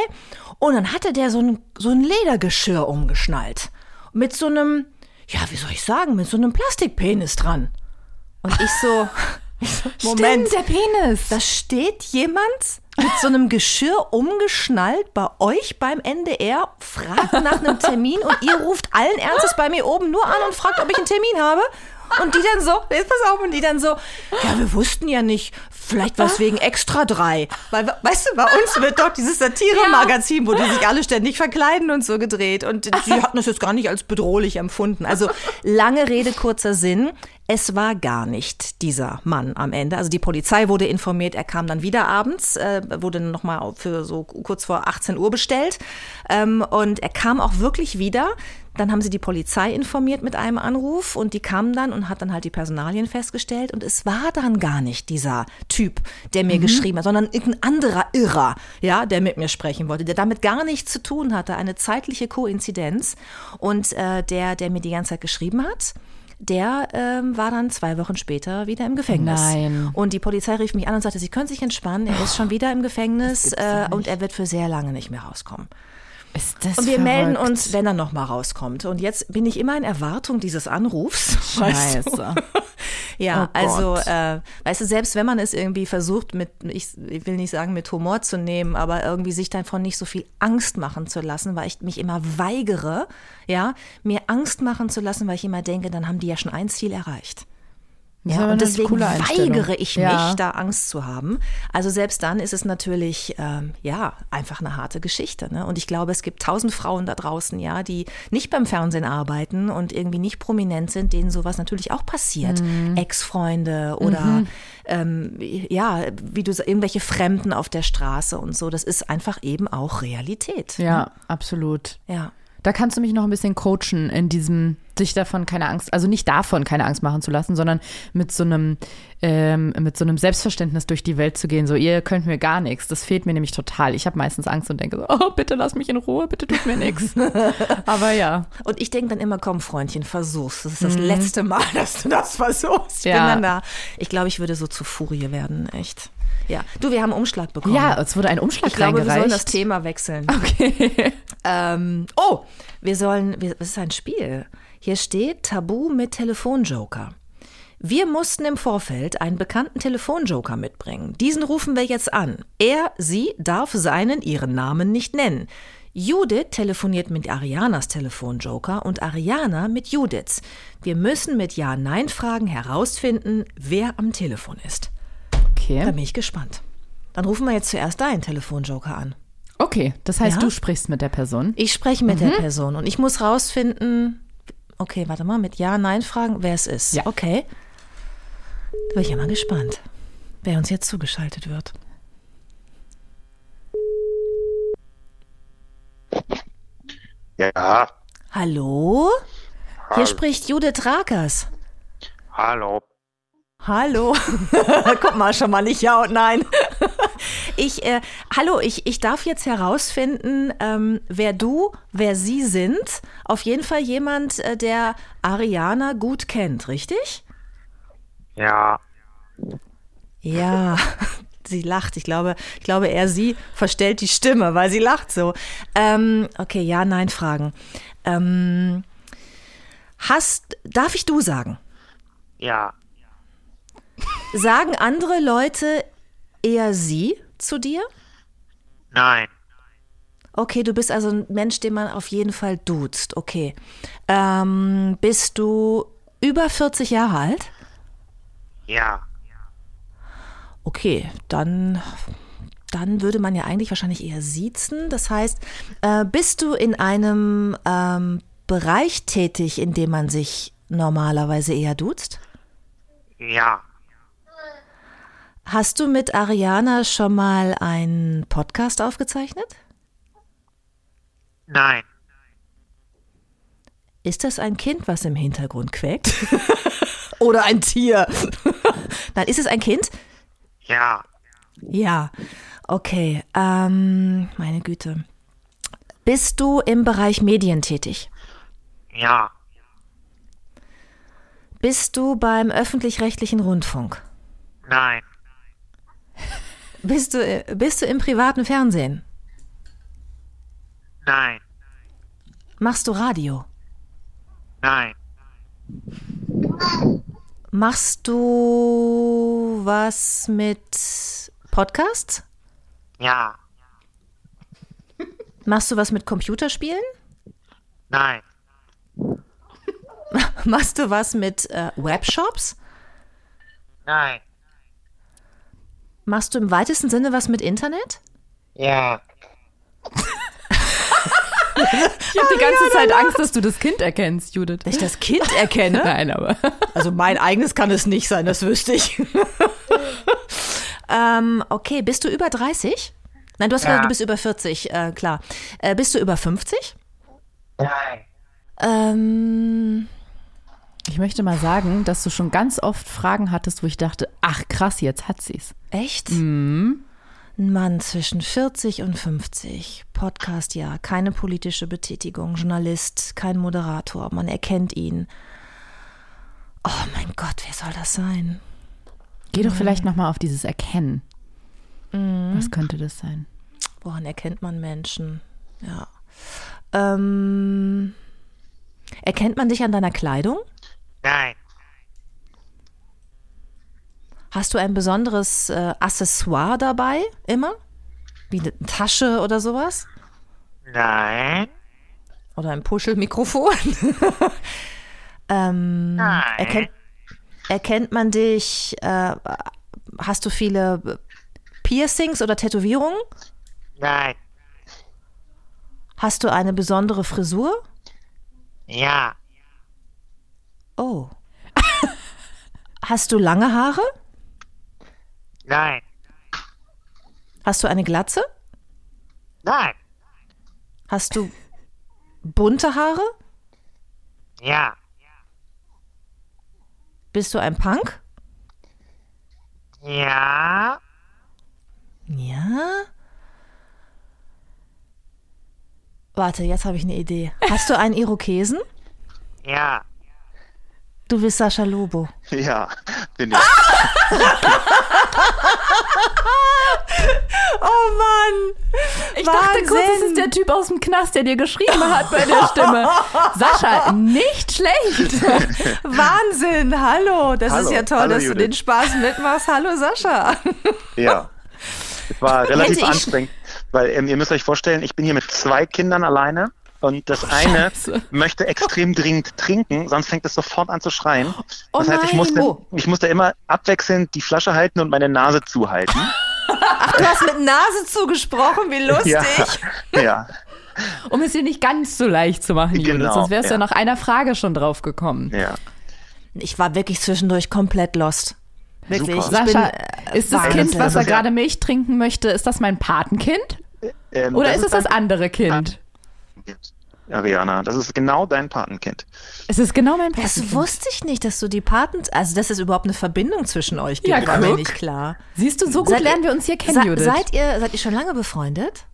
und dann hatte der so ein, so ein Ledergeschirr umgeschnallt. Mit so einem, ja, wie soll ich sagen, mit so einem Plastikpenis dran. Und ich so, <laughs> Moment, Stimmt, der Penis. da steht jemand mit so einem Geschirr umgeschnallt bei euch beim NDR, fragt nach einem Termin und ihr ruft allen Ernstes bei mir oben nur an und fragt, ob ich einen Termin habe. Und die dann so, jetzt pass auf, und die dann so, ja, wir wussten ja nicht, vielleicht was wegen Extra drei. Weil, weißt du, bei uns wird doch dieses Satire-Magazin, wo die sich alle ständig verkleiden und so gedreht. Und die hatten das jetzt gar nicht als bedrohlich empfunden. Also lange Rede, kurzer Sinn. Es war gar nicht dieser Mann am Ende. Also die Polizei wurde informiert, er kam dann wieder abends, äh, wurde dann nochmal für so kurz vor 18 Uhr bestellt. Ähm, und er kam auch wirklich wieder. Dann haben sie die Polizei informiert mit einem Anruf und die kam dann und hat dann halt die Personalien festgestellt und es war dann gar nicht dieser Typ, der mir geschrieben hat, sondern irgendein anderer Irrer, ja, der mit mir sprechen wollte, der damit gar nichts zu tun hatte, eine zeitliche Koinzidenz und äh, der, der mir die ganze Zeit geschrieben hat der ähm, war dann zwei Wochen später wieder im Gefängnis. Nein. Und die Polizei rief mich an und sagte, Sie können sich entspannen, er ist schon wieder im Gefängnis äh, und er wird für sehr lange nicht mehr rauskommen. Ist das Und wir verrückt. melden uns, wenn er noch mal rauskommt. Und jetzt bin ich immer in Erwartung dieses Anrufs. <laughs> Weißt du? Scheiße. <laughs> Ja, Oh also, äh, weißt du, selbst wenn man es irgendwie versucht, mit, ich, ich will nicht sagen mit Humor zu nehmen, aber irgendwie sich davon nicht so viel Angst machen zu lassen, weil ich mich immer weigere, ja, mir Angst machen zu lassen, weil ich immer denke, dann haben die ja schon ein Ziel erreicht. Ja, und deswegen weigere ich mich, Ja. da Angst zu haben. Also selbst dann ist es natürlich, ähm, ja, einfach eine harte Geschichte. Ne? Und ich glaube, es gibt tausend Frauen da draußen, ja, die nicht beim Fernsehen arbeiten und irgendwie nicht prominent sind, denen sowas natürlich auch passiert. Mhm. Ex-Freunde oder, ähm, ja, wie du irgendwelche Fremden auf der Straße und so. Das ist einfach eben auch Realität. Ja, absolut. Ja. Da kannst du mich noch ein bisschen coachen in diesem, sich davon keine Angst, also nicht davon keine Angst machen zu lassen, sondern mit so einem, ähm, mit so einem Selbstverständnis durch die Welt zu gehen. So, ihr könnt mir gar nichts. Das fehlt mir nämlich total. Ich habe meistens Angst und denke so, oh, bitte lass mich in Ruhe, bitte tut mir nichts. <laughs> Aber ja. Und ich denke dann immer, komm, Freundchen, versuch's. Das ist das letzte Mal, <laughs> dass du das versuchst. Ich Mhm. Ja. bin dann da. Ich glaube, ich würde so zu Furie werden, echt. Ja. Du, wir haben einen Umschlag bekommen. Ja, es wurde ein Umschlag ich glaube, wir sollen das Thema wechseln. Okay. <laughs> Ähm, oh, wir sollen, wir, das ist ein Spiel. Hier steht Tabu mit Telefonjoker. Wir mussten im Vorfeld einen bekannten Telefonjoker mitbringen. Diesen rufen wir jetzt an. Er, sie darf seinen, ihren Namen nicht nennen. Judith telefoniert mit Arianas Telefonjoker und Ariana mit Judiths. Wir müssen mit Ja-Nein-Fragen herausfinden, wer am Telefon ist. Da Okay. bin ich gespannt. Dann rufen wir jetzt zuerst deinen Telefonjoker an. Okay, das heißt, Ja? du sprichst mit der Person. Ich spreche mit der Person und ich muss rausfinden, okay, warte mal, mit Ja, Nein fragen, wer es ist. Ja. Okay. Da bin ich ja mal gespannt, wer uns jetzt zugeschaltet wird. Ja, Hallo? Hier Hallo. spricht Judith Rakers. hallo. Hallo. <laughs> Guck mal, schon mal nicht Ja und Nein. <laughs> Ich, äh, hallo, ich, ich darf jetzt herausfinden, ähm, wer du, wer sie sind. Auf jeden Fall jemand, äh, der Ariana gut kennt, richtig? Ja, Ja, <laughs> sie lacht. Ich glaube, ich glaube, er sie verstellt die Stimme, weil sie lacht so. Ähm, okay, ja, nein, Fragen. Ähm, hast, darf ich du sagen? ja, Sagen andere Leute eher sie zu dir? nein, Okay, du bist also ein Mensch, den man auf jeden Fall duzt. Okay. Ähm, bist du über 40 Jahre alt? ja, Okay, dann, dann würde man ja eigentlich wahrscheinlich eher siezen. Das heißt, äh, bist du in einem ähm, Bereich tätig, in dem man sich normalerweise eher duzt? ja, Hast du mit Ariana schon mal einen Podcast aufgezeichnet? nein, Ist das ein Kind, was im Hintergrund quäkt? <laughs> Oder ein Tier? <laughs> Nein, ist es ein Kind? ja, Ja. Okay. Ähm, meine Güte. Bist du im Bereich Medien tätig? ja, Bist du beim öffentlich-rechtlichen Rundfunk? nein, Bist du, bist du im privaten Fernsehen? nein, Machst du Radio? nein, Machst du was mit Podcasts? ja, Machst du was mit Computerspielen? nein, <laughs> Machst du was mit äh, Webshops? nein, Machst du im weitesten Sinne was mit Internet? ja, Ich habe die ganze Zeit Angst, dass du das Kind erkennst, Judith. Dass ich das Kind erkenne? <laughs> Nein, aber. <laughs> Also mein eigenes kann es nicht sein, das wüsste ich. <laughs> ähm, okay, bist du über 30? Nein, du hast Ja. gesagt, du bist über 40, äh, klar. Äh, bist du über 50? nein, Ähm, Ich möchte mal sagen, dass du schon ganz oft Fragen hattest, wo ich dachte, ach krass, jetzt hat sie's. echt? Ein Mann zwischen 40 und 50. Podcast, ja. Keine politische Betätigung. Journalist, kein Moderator. Man erkennt ihn. Oh mein Gott, wer soll das sein? Geh doch vielleicht noch mal auf dieses Erkennen. Was könnte das sein? Woran erkennt man Menschen? Ja. Ähm, erkennt man dich an deiner Kleidung? Nein. Hast du ein besonderes äh, Accessoire dabei? Immer? Wie eine Tasche oder sowas? Nein. Oder ein Puschelmikrofon? <laughs> ähm, Nein. erkennt, erkennt man dich? Äh, hast du viele Piercings oder Tätowierungen? Nein. Hast du eine besondere Frisur? Ja. Oh. Hast du lange Haare? Nein. Hast du eine Glatze? Nein. Hast du bunte Haare? Ja. Bist du ein Punk? Ja. Ja. Warte, jetzt habe ich eine Idee. Hast du einen Irokesen? Ja. Du bist Sascha Lobo. <laughs> Ja, bin ich. <laughs> Oh Mann! Ich dachte kurz, es ist der Typ aus dem Knast, der dir geschrieben hat bei der Stimme. <laughs> Sascha, nicht schlecht. Wahnsinn! Hallo! Das ist Hallo. ja toll, Hallo, dass du Judith. den Spaß mitmachst. Hallo Sascha! Ja. Es war relativ anstrengend, weil ähm, ihr müsst euch vorstellen, ich bin hier mit zwei Kindern alleine und das eine Scheiße. möchte extrem dringend trinken, sonst fängt es sofort an zu schreien. Oh Das heißt, ich musste, Oh. ich musste immer abwechselnd die Flasche halten und meine Nase zuhalten. Ach, <laughs> du hast mit Nase zugesprochen, wie lustig! Ja, <laughs> ja. Um es dir nicht ganz so leicht zu machen, Judith. Genau, Sonst wärst du ja ja. nach einer Frage schon drauf gekommen. ja. Ich war wirklich zwischendurch komplett lost. Wirklich. Super. Sascha, äh, ist das. Kind, was Das er gerade Milch trinken möchte, ist das mein Patenkind? Ähm, Oder ist es das dein andere Kind? Patenkind. Ariana, das ist genau dein Patenkind. Es ist genau mein Das Patenkind. wusste ich nicht, dass du die Paten, also dass es überhaupt eine Verbindung zwischen euch gibt, Ja, war mir guck. nicht klar. Siehst du, so gut Seid lernen wir uns hier kennen, Se- Judith. Seid ihr, seid ihr schon lange befreundet?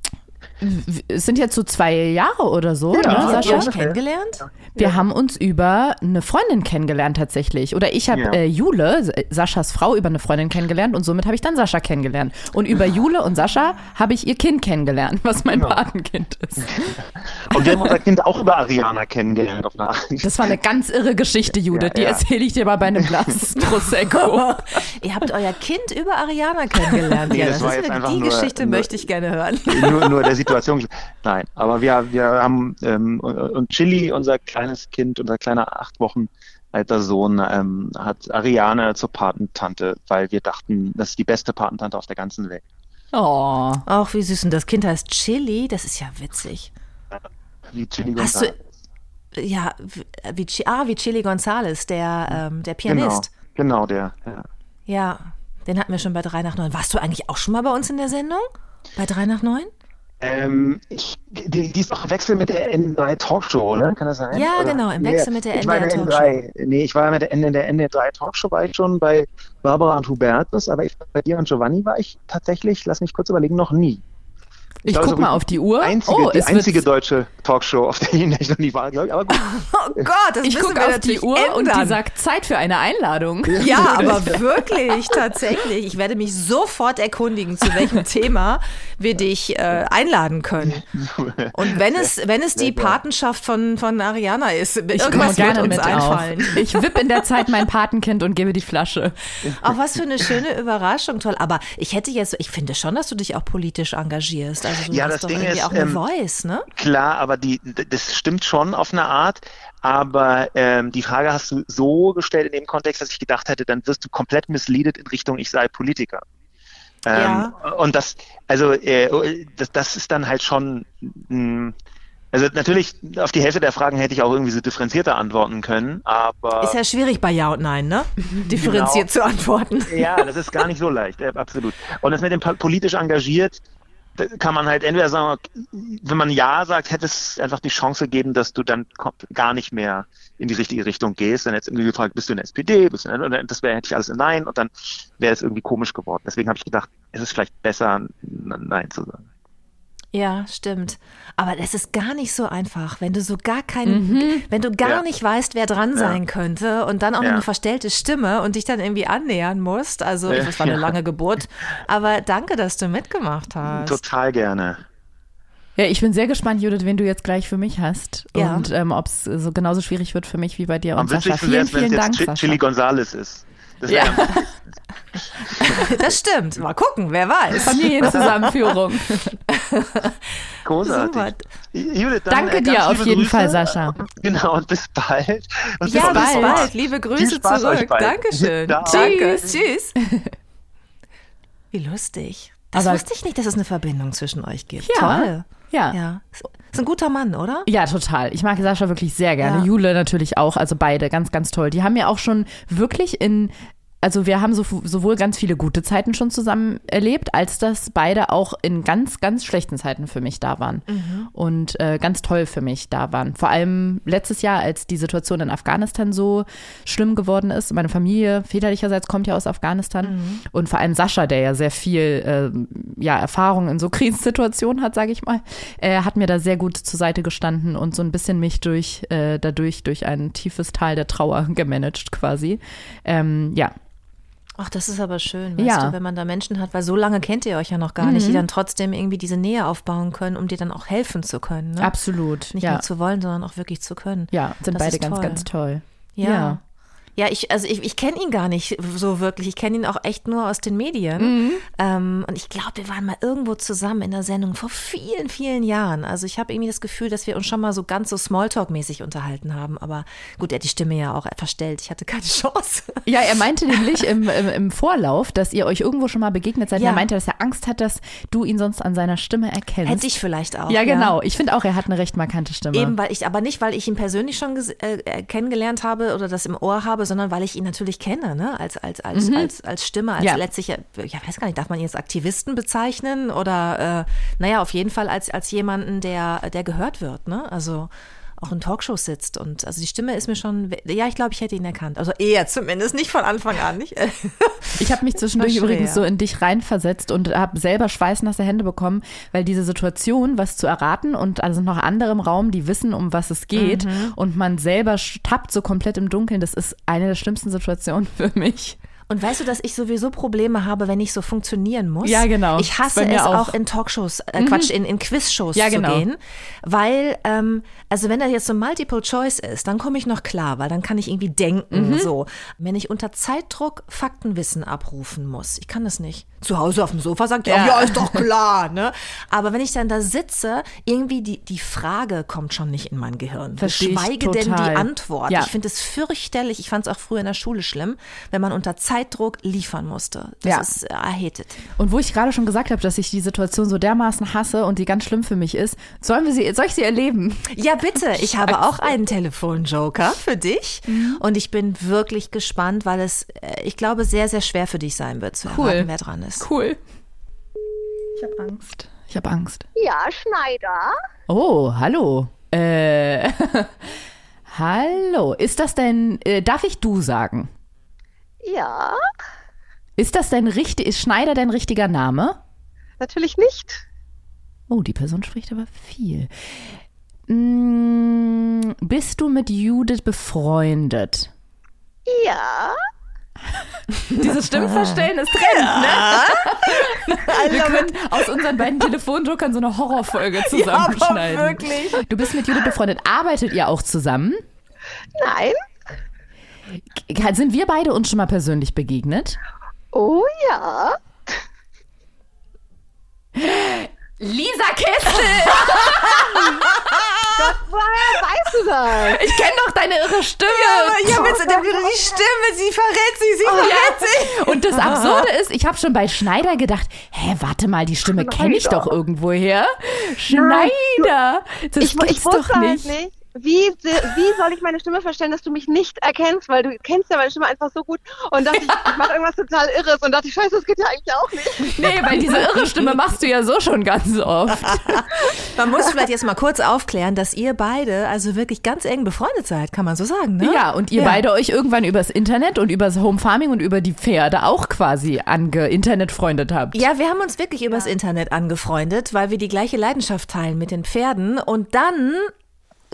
Es sind jetzt so zwei Jahre oder so, Ja, ne, Habt ihr Sascha? euch kennengelernt? Wir haben uns über eine Freundin kennengelernt tatsächlich. Oder ich habe Ja. äh, Jule, Saschas Frau, über eine Freundin kennengelernt und somit habe ich dann Sascha kennengelernt. Und über <laughs> Jule und Sascha habe ich ihr Kind kennengelernt, was mein Patenkind ist. Und wir haben unser Kind auch über Ariana kennengelernt auf eine Art. Das war eine ganz irre Geschichte, Judith. Die Ja, ja. erzähle ich dir mal bei einem Glas <laughs> Prosecco. Ihr habt euer Kind über Ariana kennengelernt. Nee, ja, das das war ist jetzt einfach die nur- Geschichte nur- möchte ich gerne hören. nur, nur der Situation. Nein, aber wir, wir haben ähm, und Chili, unser kleines Kind, unser kleiner acht Wochen alter Sohn, ähm, hat Ariane zur Patentante, weil wir dachten, das ist die beste Patentante auf der ganzen Welt. Oh. Ach, wie süß. Und das Kind heißt Chili. Das ist ja witzig. Wie Chili Hast du, González. ja, wie, wie, ah, wie Chili Gonzales, der, ähm, der Genau, Pianist. genau der. Ja. Ja, den hatten wir schon bei 3 nach 9. Warst du eigentlich auch schon mal bei uns in der Sendung? Bei 3 nach 9? Ähm, ich, die, die ist doch im Wechsel mit der N3 Talkshow, oder? Kann das sein? Ja, oder? genau, im Wechsel mit der ich war in NDR N3. Nee, ich war mit der, in der NDR 3 Talkshow, war ich schon bei Barbara und Hubertus, aber ich, bei dir und Giovanni war ich tatsächlich, lass mich kurz überlegen, noch nie. Ich guck mal auf die Uhr. Einzige, oh, die es einzige wird, deutsche Talkshow, auf der ich noch nie war, glaube ich. Aber gut. <laughs> Oh Gott, das ich gucke auf die Uhr und ändern. die sagt Zeit für eine Einladung. Ja, <laughs> aber wirklich, tatsächlich. Ich werde mich sofort erkundigen, zu welchem <laughs> Thema wir dich äh, einladen können. Und wenn es, wenn es die Patenschaft von, von Ariana ist, Ich komme irgendwas wird gerne uns mit einfallen. auf. Ich wipp in der Zeit mein Patenkind und gebe die Flasche. Auch was für eine schöne Überraschung, toll. Aber ich hätte jetzt, ich finde schon, dass du dich auch politisch engagierst. Also Ja, das Ding ist, auch eine ähm, Voice, ne? Klar, aber die, das stimmt schon auf eine Art. Aber ähm, die Frage hast du so gestellt in dem Kontext, dass ich gedacht hätte, dann wirst du komplett misleadet in Richtung, ich sei Politiker. Ähm, Ja. Und das, also äh, das, das ist dann halt schon, mh, also natürlich auf die Hälfte der Fragen hätte ich auch irgendwie so differenzierter antworten können, aber Ist ja schwierig bei Ja und Nein, ne? <laughs> Differenziert Genau. zu antworten. Ja, das ist gar nicht so leicht, äh, absolut. Und das mit dem po- politisch engagiert, da kann man halt entweder sagen, wenn man Ja sagt, hätte es einfach die Chance gegeben, dass du dann gar nicht mehr in die richtige Richtung gehst. Dann jetzt irgendwie gefragt, bist du in der SPD, bist du in der, das wäre, hätte ich alles in Nein und dann wäre es irgendwie komisch geworden. Deswegen habe ich gedacht, es ist vielleicht besser, Nein zu sagen. Ja, stimmt. Aber das ist gar nicht so einfach, wenn du so gar keinen, wenn du gar Ja. nicht weißt, wer dran sein könnte und dann auch noch Ja. eine verstellte Stimme und dich dann irgendwie annähern musst. Also, Ja. das war eine Ja. lange Geburt. Aber danke, dass du mitgemacht hast. Total gerne. Ja, ich bin sehr gespannt, Judith, wen du jetzt gleich für mich hast. Ja. Und ähm, ob es so genauso schwierig wird für mich wie bei dir Am und Sascha. Vielen, es, wenn vielen es Dank, Chi- Sascha. Chili Gonzales ist. Das Ja. <laughs> Das stimmt. Mal gucken, wer weiß. Familienzusammenführung. <laughs> großartig. Super. Judith, dann, Danke äh, dir auf jeden Grüße. Fall, Sascha. <laughs> Genau, und bis bald. Und Ja, bis bald. bald. Liebe Grüße zurück. Dankeschön. Ciao. Danke. Tschüss. Wie lustig. Das Aber- wusste ich nicht, dass es eine Verbindung zwischen euch gibt. Ja. Toll. Ja. Ja. Ist ein guter Mann, oder? Ja, total. Ich mag Sascha wirklich sehr gerne. Ja. Jule natürlich auch, also beide ganz, ganz toll. Die haben ja auch schon wirklich in, also wir haben so, sowohl ganz viele gute Zeiten schon zusammen erlebt, als dass beide auch in ganz, ganz schlechten Zeiten für mich da waren. Und äh, ganz toll für mich da waren. Vor allem letztes Jahr, als die Situation in Afghanistan so schlimm geworden ist. Meine Familie väterlicherseits kommt ja aus Afghanistan. Und vor allem Sascha, der ja sehr viel ähm, ja, Erfahrung in so <laughs> Krisensituationen hat, sage ich mal, äh, hat mir da sehr gut zur Seite gestanden und so ein bisschen mich durch, äh, dadurch durch ein tiefes Tal der Trauer <laughs> gemanagt quasi. Ähm, ja, Ach, das ist aber schön, weißt Ja. Mhm. du, wenn man da Menschen hat, weil so lange kennt ihr euch ja noch gar nicht, die dann trotzdem irgendwie diese Nähe aufbauen können, um dir dann auch helfen zu können. Ne? absolut. Nicht ja. nur zu wollen, sondern auch wirklich zu können. ja, sind Das beide ganz, toll. ganz toll. Ja. Ja. Ja, ich, also ich, ich kenne ihn gar nicht so wirklich. Ich kenne ihn auch echt nur aus den Medien. Mhm. Ähm, und ich glaube, wir waren mal irgendwo zusammen in der Sendung vor vielen, vielen Jahren. Also ich habe irgendwie das Gefühl, dass wir uns schon mal so ganz so Smalltalk-mäßig unterhalten haben. Aber gut, er hat die Stimme ja auch verstellt. Ich hatte keine <laughs> Chance. Ja, er meinte nämlich im, im, im Vorlauf, dass ihr euch irgendwo schon mal begegnet seid. Ja. Er meinte, dass er Angst hat, dass du ihn sonst an seiner Stimme erkennst. Hätte ich vielleicht auch. ja, genau. Ich finde auch, er hat eine recht markante Stimme. Eben, weil ich, aber nicht, weil ich ihn persönlich schon äh, äh, kennengelernt habe oder das im Ohr habe, sondern weil ich ihn natürlich kenne, ne? Als, als, als, als, als Stimme, als Mhm. Ja. letztlich, ja, weiß gar nicht, darf man ihn jetzt Aktivisten bezeichnen oder, äh, naja, auf jeden Fall als, als jemanden, der, der gehört wird, ne? Also auch in Talkshows sitzt und also die Stimme ist mir schon, ja, ich glaube, ich hätte ihn erkannt. Also eher zumindest, nicht von Anfang an, nicht? <laughs> Ich habe mich zwischendurch übrigens so in dich reinversetzt und habe selber schweißnasse Hände bekommen, weil diese Situation, was zu erraten und also noch andere im Raum, die wissen, um was es geht Mhm. und man selber tappt so komplett im Dunkeln, das ist eine der schlimmsten Situationen <laughs> für mich. Und weißt du, dass ich sowieso Probleme habe, wenn ich so funktionieren muss? Ja, genau. Ich hasse es auch. auch. Mhm. in Talkshows, äh, Quatsch, in, in Quizshows Ja, genau. zu gehen. Weil, ähm, also wenn da jetzt so Multiple Choice ist, dann komme ich noch klar, weil dann kann ich irgendwie denken, Mhm. so. Wenn ich unter Zeitdruck Faktenwissen abrufen muss, ich kann das nicht. Zu Hause auf dem Sofa sagt, ja, Ja. ist doch <laughs> klar, ne? Aber wenn ich dann da sitze, irgendwie die, die Frage kommt schon nicht in mein Gehirn. Geschweige denn die. Antwort. Ja. Ich finde es fürchterlich. Ich fand es auch früher in der Schule schlimm, wenn man unter Zeitdruck liefern musste. Das Ja. ist it. Und wo ich gerade schon gesagt habe, dass ich die Situation so dermaßen hasse und die ganz schlimm für mich ist, sollen wir sie, soll ich sie erleben? Ja, bitte. <laughs> Ich habe auch einen Telefonjoker für dich. Mhm. Und ich bin wirklich gespannt, weil es, äh, ich glaube, sehr, sehr schwer für dich sein wird zu Cool. erraten, wer dran ist. Cool. Ich habe Angst. Ich habe Angst. Ja, Schneider. Oh, hallo. Äh, <laughs> hallo. Ist das denn, äh, darf ich du sagen? Ja, Ist das dein richtig, ist Schneider dein richtiger Name? natürlich nicht. Oh, die Person spricht aber viel. Mm, bist du mit Judith befreundet? Ja, <laughs> Dieses Stimmverstellen ist drin, ne? <laughs> Wir können aus unseren beiden Telefonjokern so eine Horrorfolge <laughs> zusammenschneiden. wirklich. Du bist mit Judith befreundet. Arbeitet ihr auch zusammen? nein. Sind wir beide uns schon mal persönlich begegnet? Oh ja. Lisa Kessel! <laughs> Woher weißt du das? Ich kenne doch deine irre Stimme. Ja, bitte, der- die Stimme, sie verrät sie, sie verrät sie. <laughs> Und das Absurde ist, ich habe schon bei Schneider gedacht, hä, warte mal, die Stimme kenne ich doch irgendwoher. Schneider, das Ich, gibt's ich doch halt nicht. Wie, wie soll ich meine Stimme verstellen, dass du mich nicht erkennst, weil du kennst ja meine Stimme einfach so gut und dachte ich, ich mache irgendwas total Irres und dachte ich, scheiße, das geht ja eigentlich auch nicht. Nee, weil diese irre Stimme machst du ja so schon ganz oft. <laughs> Man muss vielleicht jetzt mal kurz aufklären, dass ihr beide also wirklich ganz eng befreundet seid, kann man so sagen, ne? Ja, und ihr Ja. beide euch irgendwann übers Internet und übers Home Farming und über die Pferde auch quasi ange Internetfreundet habt. Ja, wir haben uns wirklich übers Internet angefreundet, weil wir die gleiche Leidenschaft teilen mit den Pferden. Und dann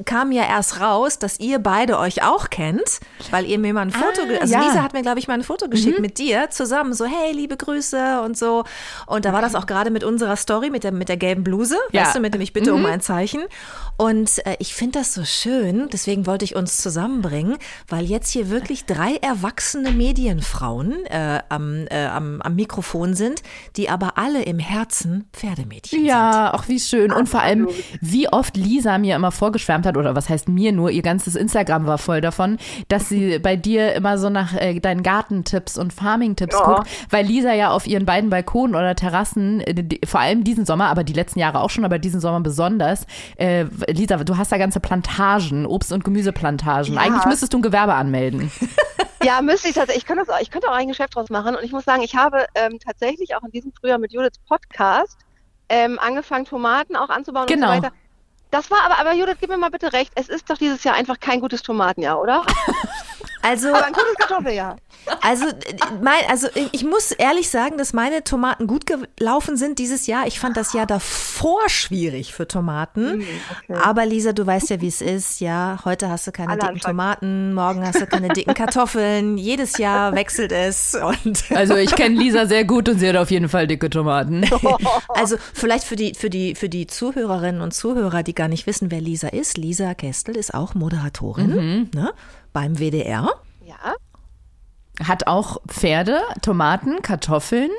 kam ja erst raus, dass ihr beide euch auch kennt, weil ihr mir mal ein Foto, ge- also ja. Lisa hat mir, glaube ich, mal ein Foto geschickt mit dir zusammen, so, hey, liebe Grüße und so. Und da war das auch gerade mit unserer Story, mit der, mit der gelben Bluse, Ja. weißt du, mit dem ich bitte um ein Zeichen. Und äh, ich finde das so schön, deswegen wollte ich uns zusammenbringen, weil jetzt hier wirklich drei erwachsene Medienfrauen äh, am, äh, am, am Mikrofon sind, die aber alle im Herzen Pferdemädchen sind. Ja, auch wie schön. Und vor allem, wie oft Lisa mir immer vorgeschwärmt hat, oder was heißt mir nur, ihr ganzes Instagram war voll davon, dass sie bei dir immer so nach äh, deinen Gartentipps und Farming-Tipps guckt, weil Lisa ja auf ihren beiden Balkonen oder Terrassen, äh, die, vor allem diesen Sommer, aber die letzten Jahre auch schon, aber diesen Sommer besonders, äh, Lisa, du hast da ganze Plantagen, Obst- und Gemüseplantagen. Ja. Eigentlich müsstest du ein Gewerbe anmelden. <laughs> Ja, müsste ich tatsächlich. Ich könnte, das auch, ich könnte auch ein Geschäft draus machen. Und ich muss sagen, ich habe ähm, tatsächlich auch in diesem Frühjahr mit Judiths Podcast ähm, angefangen, Tomaten auch anzubauen Genau. und so weiter. Das war aber, aber Judith, gib mir mal bitte recht. Es ist doch dieses Jahr einfach kein gutes Tomatenjahr, oder? <laughs> Also, Aber ein gutes Kartoffeljahr. <laughs> also, mein, also ich muss ehrlich sagen, dass meine Tomaten gut gelaufen sind dieses Jahr. Ich fand das Jahr davor schwierig für Tomaten. Aber Lisa, du weißt ja, wie es ist. Ja, heute hast du keine Alle dicken anfangen. Tomaten, morgen hast du keine dicken Kartoffeln. Jedes Jahr wechselt es. Und <laughs> Also ich kenne Lisa sehr gut und sie hat auf jeden Fall dicke Tomaten. <laughs> also vielleicht für die, für die, für die Zuhörerinnen und Zuhörer, die gar nicht wissen, wer Lisa ist. Lisa Kestel ist auch Moderatorin ne, beim WDR. Ja. Hat auch Pferde, Tomaten, Kartoffeln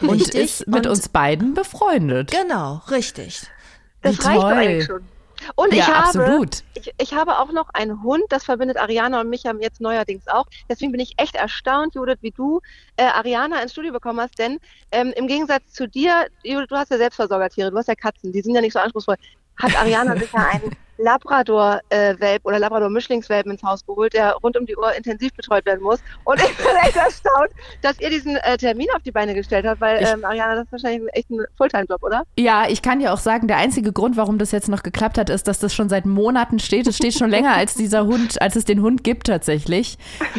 und Richtig. ist mit Und- uns beiden befreundet. Genau, richtig. Das Wie reicht toll. eigentlich schon. Und Ja, ich habe, absolut. Ich, ich habe auch noch einen Hund, das verbindet Ariana und mich jetzt neuerdings auch. Deswegen bin ich echt erstaunt, Judith, wie du äh, Ariana ins Studio bekommen hast, denn ähm, im Gegensatz zu dir, Judith, du hast ja Selbstversorgertiere, du hast ja Katzen, die sind ja nicht so anspruchsvoll. Hat Ariana <laughs> sich ja einen Labrador-Welp oder Labrador-Mischlingswelpen ins Haus geholt, der rund um die Uhr intensiv betreut werden muss. Und ich bin echt erstaunt, dass ihr diesen äh, Termin auf die Beine gestellt habt, weil ähm, Ariana, das ist wahrscheinlich echt ein Fulltime-Job, oder? Ja, ich kann dir auch sagen, der einzige Grund, warum das jetzt noch geklappt hat, ist, dass das schon seit Monaten steht. Es steht schon länger, als dieser Hund, als es den Hund gibt tatsächlich.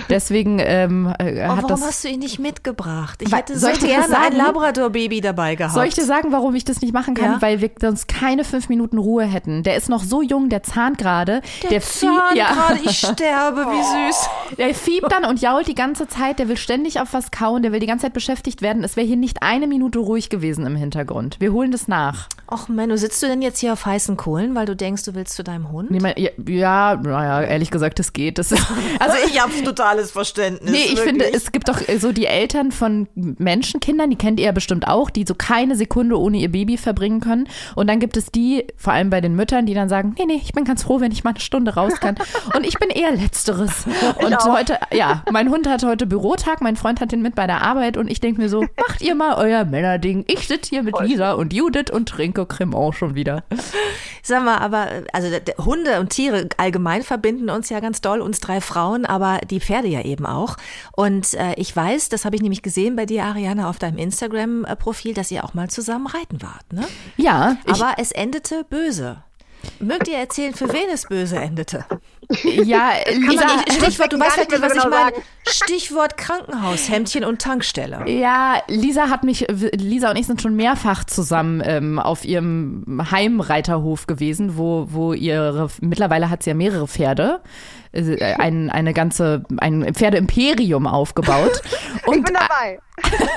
Deswegen ähm, äh, Oh, hat warum das. hast du ihn nicht mitgebracht? Ich hätte so soll ich dir gerne das ein sagen? Labrador-Baby dabei gehabt. Soll ich dir sagen, warum ich das nicht machen kann? Ja? Weil wir sonst keine fünf Minuten Ruhe hätten. Der ist noch so jung, der zahnt gerade. Der, Zahn fie- ja. ich sterbe, wie <laughs> süß. Der fiebt dann und jault die ganze Zeit, der will ständig auf was kauen, der will die ganze Zeit beschäftigt werden. Es wäre hier nicht eine Minute ruhig gewesen im Hintergrund. Wir holen das nach. Och Menno, sitzt du denn jetzt hier auf heißen Kohlen, weil du denkst, du willst zu deinem Hund? Nee, mein, ja, ja, naja, ehrlich gesagt, das geht. Das ist, also ich habe totales Verständnis. Nee, ich finde, es gibt doch so die Eltern von Menschenkindern, die kennt ihr ja bestimmt auch, die so keine Sekunde ohne ihr Baby verbringen können. Und dann gibt es die, vor allem bei den Müttern, die dann sagen, nee, nee, ich bin ganz froh, wenn ich mal eine Stunde raus kann. <laughs> Und ich bin eher Letzteres. Und heute, ja, mein Hund hat heute Bürotag, mein Freund hat den mit bei der Arbeit und ich denke mir so, <laughs> macht ihr mal euer Männerding. Ich sitze hier mit Lisa und Judith und trinke Cremant schon wieder. Sag mal, aber also Hunde und Tiere allgemein verbinden uns ja ganz doll, uns drei Frauen, aber die Pferde ja eben auch. Und äh, ich weiß, das habe ich nämlich gesehen bei dir, Ariane, auf deinem Instagram-Profil, dass ihr auch mal zusammen reiten wart. Ne? Ja, Aber es endete böse. Mögt ihr erzählen, für wen es böse endete? Ja, <laughs> Lisa, Stichwort, du weißt nicht wirklich, mehr was ich genau meine. sagen. Stichwort Krankenhaushemdchen und Tankstelle. Ja, Lisa hat mich, Lisa und ich sind schon mehrfach zusammen ähm, auf ihrem Heimreiterhof gewesen, wo, wo ihre, mittlerweile hat sie ja mehrere Pferde, äh, ein, eine ganze, ein Pferdeimperium aufgebaut. <laughs> Ich Und, bin dabei.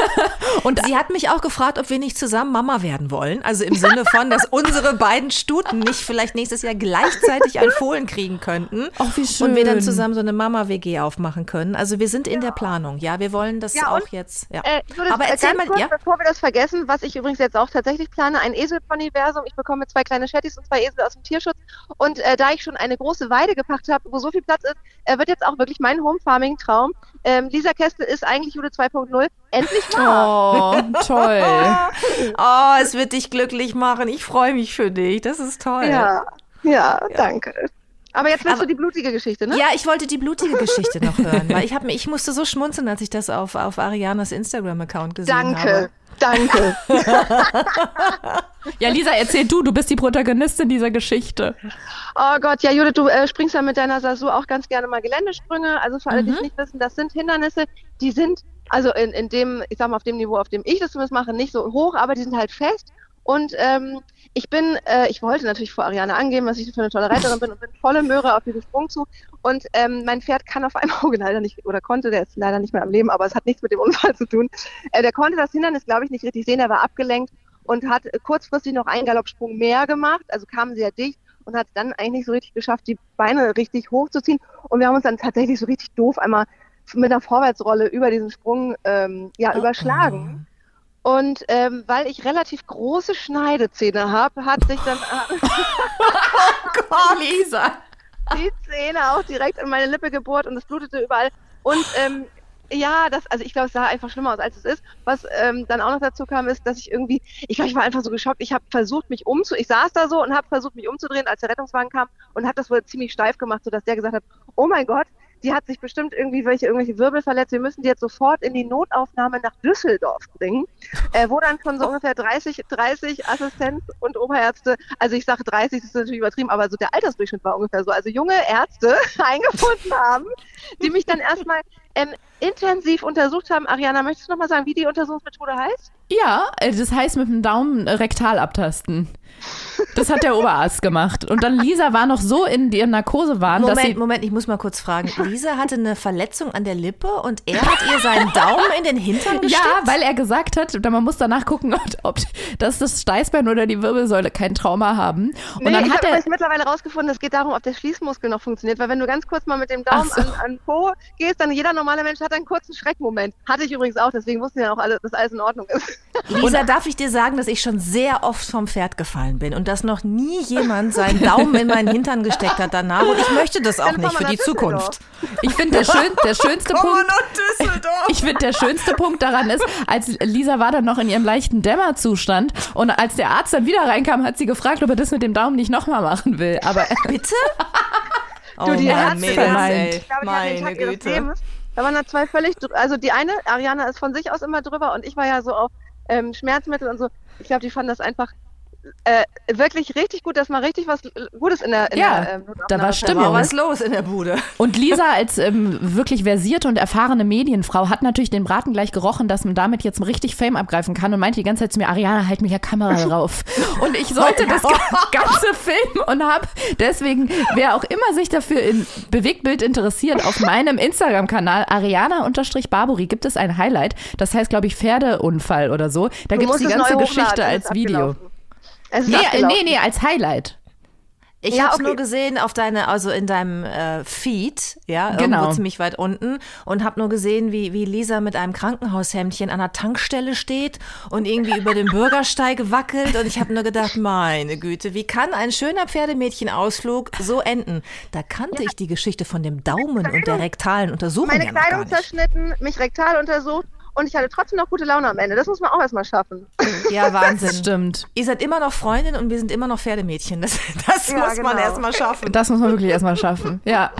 <laughs> und Sie hat mich auch gefragt, ob wir nicht zusammen Mama werden wollen. Also im Sinne von, dass unsere beiden Stuten nicht vielleicht nächstes Jahr gleichzeitig ein Fohlen kriegen könnten. Ach, wie Und wir dann schön. zusammen so eine Mama-WG aufmachen können. Also wir sind in der Planung. Ja, wir wollen das Ja, auch jetzt. Ja. Äh, Aber äh, erzähl ganz mal, kurz, ja? bevor wir das vergessen, was ich übrigens jetzt auch tatsächlich plane, ein Eselponyversum. Ich bekomme zwei kleine Shetties und zwei Esel aus dem Tierschutz. Und äh, da ich schon eine große Weide gepachtet habe, wo so viel Platz ist, äh, wird jetzt auch wirklich mein Home-Farming-Traum. Ähm, Lisa Kestel ist eigentlich Jude 2.0. Endlich wahr. oh, <laughs> toll. Oh, es wird dich glücklich machen. Ich freue mich für dich. Das ist toll. Ja, ja, danke. Aber jetzt willst Aber- du die blutige Geschichte, ne? Ja, ich wollte die blutige <laughs> Geschichte noch hören, weil ich, hab, ich musste so schmunzeln, als ich das auf, auf Arianas Instagram-Account gesehen habe. Danke, danke. <laughs> Ja, Lisa, erzähl du, du bist die Protagonistin dieser Geschichte. Oh Gott, ja, Judith, du äh, springst ja mit deiner Sasu auch ganz gerne mal Geländesprünge. Also für alle, die es nicht wissen, das sind Hindernisse, die sind, also in, in dem, ich sag mal, auf dem Niveau, auf dem ich das zumindest mache, nicht so hoch, aber die sind halt fest. Und ähm, ich bin, äh, ich wollte natürlich vor Ariane angeben, was ich für eine tolle Reiterin bin und bin volle Möhre auf diesen Sprung zu. Und ähm, mein Pferd kann auf einem <laughs> Auge leider nicht, oder konnte, der ist leider nicht mehr am Leben, aber es hat nichts mit dem Unfall zu tun. Äh, der konnte das Hindernis, glaube ich, nicht richtig sehen, er war abgelenkt und hat äh, kurzfristig noch einen Galoppsprung mehr gemacht, also kam sehr dicht und hat dann eigentlich nicht so richtig geschafft, die Beine richtig hochzuziehen. Und wir haben uns dann tatsächlich so richtig doof einmal mit einer Vorwärtsrolle über diesen Sprung ähm, ja, überschlagen. Und ähm, weil ich relativ große Schneidezähne habe, hat sich dann <laughs> Oh, Lisa. die Zähne auch direkt in meine Lippe gebohrt und es blutete überall. Und ähm, ja, das, also ich glaube, es sah einfach schlimmer aus, als es ist. Was ähm, dann auch noch dazu kam, ist, dass ich irgendwie, ich glaube, ich war einfach so geschockt. Ich habe versucht, mich umzu, ich saß da so und habe versucht, mich umzudrehen, als der Rettungswagen kam und habe das wohl ziemlich steif gemacht, sodass der gesagt hat, oh mein Gott, die hat sich bestimmt irgendwie welche, irgendwelche Wirbel verletzt. Wir müssen die jetzt sofort in die Notaufnahme nach Düsseldorf bringen, äh, wo dann schon so ungefähr 30, 30 Assistenz und Oberärzte, also ich sage 30, das ist natürlich übertrieben, aber so der Altersdurchschnitt war ungefähr so, also junge Ärzte <laughs> eingefunden haben, die mich dann erstmal ähm, intensiv untersucht haben. Ariana, möchtest du nochmal sagen, wie die Untersuchungsmethode heißt? Ja, äh, das heißt mit dem Daumen rektal abtasten. Das hat der <laughs> Oberarzt gemacht. Und dann Lisa war noch so in der Narkosewahn, dass Moment, sie. Moment, ich muss mal kurz fragen. Lisa hatte eine Verletzung an der Lippe und er hat ihr seinen Daumen in den Hintern gesteckt? Ja, weil er gesagt hat, man muss danach gucken, ob, dass das Steißbein oder die Wirbelsäule kein Trauma haben. Und nee, dann ich hat habe er. übrigens mittlerweile rausgefunden, es geht darum, ob der Schließmuskel noch funktioniert, weil wenn du ganz kurz mal mit dem Daumen so. an, an Po gehst, dann jeder normale Mensch hat einen kurzen Schreckmoment. Hatte ich übrigens auch, deswegen wussten ja auch alle, dass alles in Ordnung ist. <laughs> Lisa, darf ich dir sagen, dass ich schon sehr oft vom Pferd gefallen bin und dass noch nie jemand seinen Daumen in meinen Hintern gesteckt hat danach und ich möchte das auch Dann nicht für die. Zukunft. Ich finde, der, schön, der schönste <laughs> Punkt. Ich finde, der schönste Punkt daran ist, als Lisa war dann noch in ihrem leichten Dämmerzustand und als der Arzt dann wieder reinkam, hat sie gefragt, ob er das mit dem Daumen nicht nochmal machen will. Aber <laughs> Bitte? Oh Du, die Mann, Ärzte, Mädels, ey. Ich glaube, die haben den Meine Tag ihres Güte. Da waren da zwei völlig, also die eine, Ariana ist von sich aus immer drüber und ich war ja so auf ähm, Schmerzmittel und so. Ich glaube, die fanden das einfach äh, wirklich richtig gut, dass mal richtig was Gutes in der, in Ja, der ähm, da war Notaufnahme Da war Stimmung. was los in der Bude. Und Lisa <laughs> als ähm, wirklich versierte und erfahrene Medienfrau hat natürlich den Braten gleich gerochen, dass man damit jetzt richtig Fame abgreifen kann und meinte die ganze Zeit zu mir, Ariana, halt mit der Kamera <laughs> drauf. Und ich sollte das ga- <laughs> ganze filmen und habe deswegen, wer auch immer sich dafür in Bewegtbild interessiert, auf meinem Instagram-Kanal Ariana-Barburi gibt es ein Highlight. Das heißt, glaube ich, Pferdeunfall oder so. Da gibt es die ganze Geschichte als Video. abgelaufen. Es ist Nee, äh, nee, nee, als Highlight. Ich Ja, habe es okay. nur gesehen auf deine, also in deinem äh, Feed, ja, Genau. irgendwo ziemlich weit unten und habe nur gesehen, wie, wie Lisa mit einem Krankenhaushemdchen an der Tankstelle steht und irgendwie über den Bürgersteig <laughs> wackelt und ich habe nur gedacht, meine Güte, wie kann ein schöner Pferdemädchenausflug so enden? Da kannte ich die Geschichte von dem Daumen und der rektalen Untersuchung Meine ja noch gar Kleidung nicht. zerschnitten, mich rektal untersucht und ich hatte trotzdem noch gute Laune am Ende. Das muss man auch erstmal schaffen. <laughs> Ja, Wahnsinn. Stimmt. Ihr seid immer noch Freundin und wir sind immer noch Pferdemädchen. Das, <laughs> das Ja, muss man genau. erstmal schaffen. Das muss man wirklich erstmal schaffen. Ja.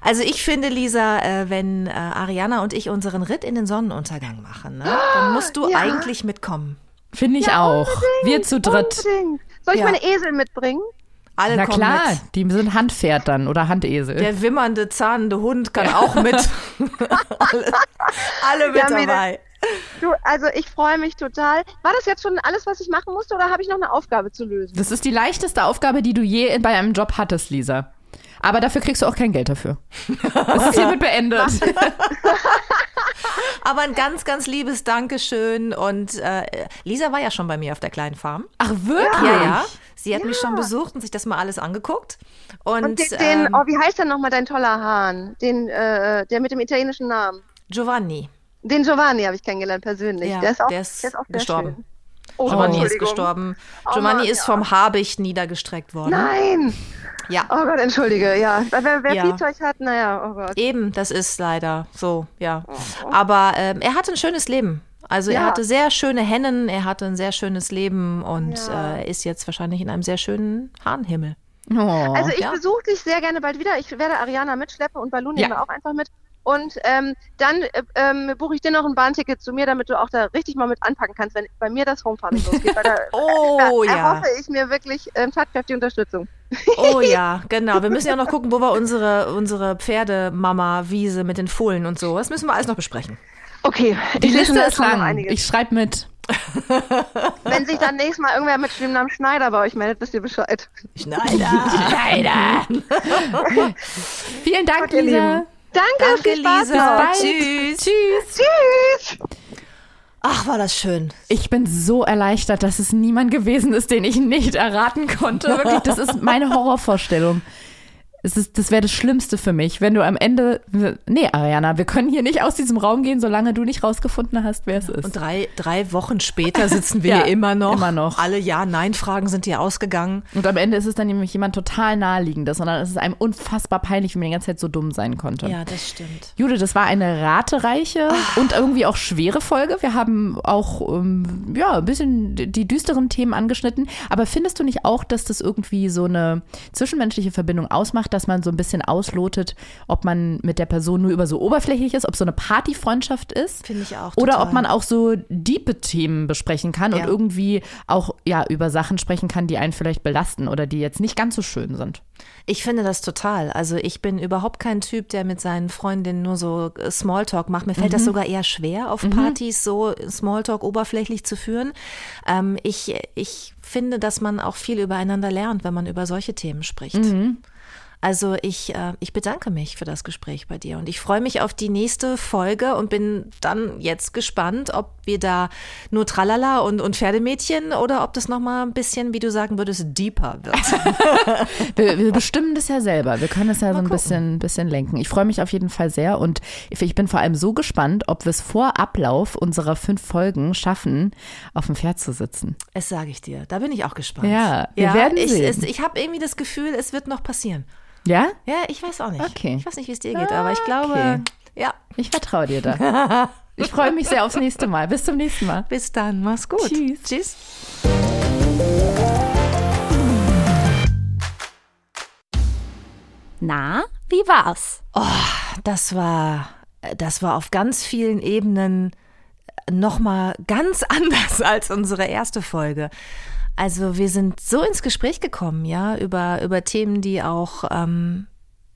Also ich finde, Lisa, äh, wenn äh, Ariana und ich unseren Ritt in den Sonnenuntergang machen, ne, dann musst du Ja. eigentlich mitkommen. Finde ich auch. Wir zu dritt. Unbedingt. Soll ich Ja. meine Esel mitbringen? Alle Na kommen klar, mit. die sind Handpferd dann oder Handesel. Der wimmernde, zahnende Hund kann auch mit. <laughs> alle, alle mit Ja, dabei. Du, also ich freue mich total. War das jetzt schon alles, was ich machen musste oder habe ich noch eine Aufgabe zu lösen? Das ist die leichteste Aufgabe, die du je in- bei einem Job hattest, Lisa. Aber dafür kriegst du auch kein Geld dafür. Das ist hiermit beendet. <laughs> Aber ein ganz, ganz liebes Dankeschön. Und äh, Lisa war ja schon bei mir auf der kleinen Farm. Ach, wirklich? Ja, ja. Sie hat mich schon besucht und sich das mal alles angeguckt. Und, Und den, den ähm, oh, wie heißt denn nochmal dein toller Hahn? Den, äh, der mit dem italienischen Namen. Giovanni. Den Giovanni habe ich kennengelernt persönlich. Ja, der ist auch, der ist der ist auch sehr gestorben. schön. Oh, Giovanni ist gestorben. Oh Giovanni Mann, ist ja. vom Habicht niedergestreckt worden. Nein! Ja. Oh Gott, entschuldige, ja. Wer, wer Ja. Viehzeug hat, naja, oh Gott. Eben, das ist leider so, ja. Aber ähm, er hatte ein schönes Leben. Also er Ja. hatte sehr schöne Hennen, er hatte ein sehr schönes Leben und Ja. äh, ist jetzt wahrscheinlich in einem sehr schönen Hahnhimmel. Oh. Also ich ja. besuche dich sehr gerne bald wieder. Ich werde Ariana mitschleppen und Balloon Ja. nehmen wir auch einfach mit. Und ähm, dann äh, ähm, buche ich dir noch ein Bahnticket zu mir, damit du auch da richtig mal mit anpacken kannst, wenn bei mir das Homefarming <laughs> losgeht. Weil da, Oh da ja. erhoffe ich mir wirklich ähm, tatkräftige Unterstützung. Oh ja, <laughs> genau. Wir müssen ja noch gucken, wo wir unsere, unsere Pferdemama-Wiese mit den Fohlen und so. Das müssen wir alles noch besprechen. Okay, Die ich Liste ist lang. Ich schreibe mit. Wenn sich dann nächstes Mal irgendwer mit dem Namen Schneider bei euch meldet, wisst ihr Bescheid. Schneider. <laughs> Leider. Vielen Dank, Okay, ihr Lisa. Danke, Danke, viel Spaß Lisa. Tschüss. Tschüss. Tschüss. Ach, war das schön. Ich bin so erleichtert, dass es niemand gewesen ist, den ich nicht erraten konnte. Wirklich, das ist meine Horrorvorstellung. Es ist, das wäre das Schlimmste für mich, wenn du am Ende. Nee, Ariana, wir können hier nicht aus diesem Raum gehen, solange du nicht rausgefunden hast, wer es ist. Und drei, drei Wochen später sitzen wir <laughs> Ja, hier immer noch. immer noch. Alle Ja-Nein-Fragen sind hier ausgegangen. Und am Ende ist es dann nämlich jemand total naheliegendes, sondern es ist einem unfassbar peinlich, wie man die ganze Zeit so dumm sein konnte. Ja, das stimmt. Jude, das war eine ratereiche und irgendwie auch schwere Folge. Wir haben auch ähm, ja, ein bisschen die düsteren Themen angeschnitten. Aber findest du nicht auch, dass das irgendwie so eine zwischenmenschliche Verbindung ausmacht, dass man so ein bisschen auslotet, ob man mit der Person nur über so oberflächlich ist, ob so eine Partyfreundschaft ist? Finde ich auch. Oder total. ob man auch so diepe Themen besprechen kann und Ja. irgendwie auch ja über Sachen sprechen kann, die einen vielleicht belasten oder die jetzt nicht ganz so schön sind. Ich finde das total. Also ich bin überhaupt kein Typ, der mit seinen Freundinnen nur so äh, Smalltalk macht. Mir fällt das sogar eher schwer, auf Partys so Smalltalk oberflächlich zu führen. Ähm, ich, ich finde, dass man auch viel übereinander lernt, wenn man über solche Themen spricht. Also ich, äh, ich bedanke mich für das Gespräch bei dir und ich freue mich auf die nächste Folge und bin dann jetzt gespannt, ob wir da nur Tralala und, und Pferdemädchen oder ob das nochmal ein bisschen, wie du sagen würdest, deeper wird. <laughs> <laughs> Wir, wir bestimmen das ja selber. Wir können es ja so ein gucken. bisschen, bisschen lenken. Ich freue mich auf jeden Fall sehr und ich bin vor allem so gespannt, ob wir es vor Ablauf unserer fünf Folgen schaffen, auf dem Pferd zu sitzen. Es sage ich dir. Da bin ich auch gespannt. Ja, wir werden ich, sehen. Es, ich habe irgendwie das Gefühl, es wird noch passieren. Ja? Ja, ich weiß auch nicht. Okay. Ich weiß nicht, wie es dir geht, aber ich Okay. glaube, ja. Ich vertraue dir da. <laughs> Ich freue mich sehr aufs nächste Mal. Bis zum nächsten Mal. Bis dann. Mach's gut. Tschüss. Tschüss. Na, wie war's? Das war, das war auf ganz vielen Ebenen nochmal ganz <laughs> anders als unsere erste Folge. Also wir sind so ins Gespräch gekommen, ja, über, über Themen, die auch, ähm,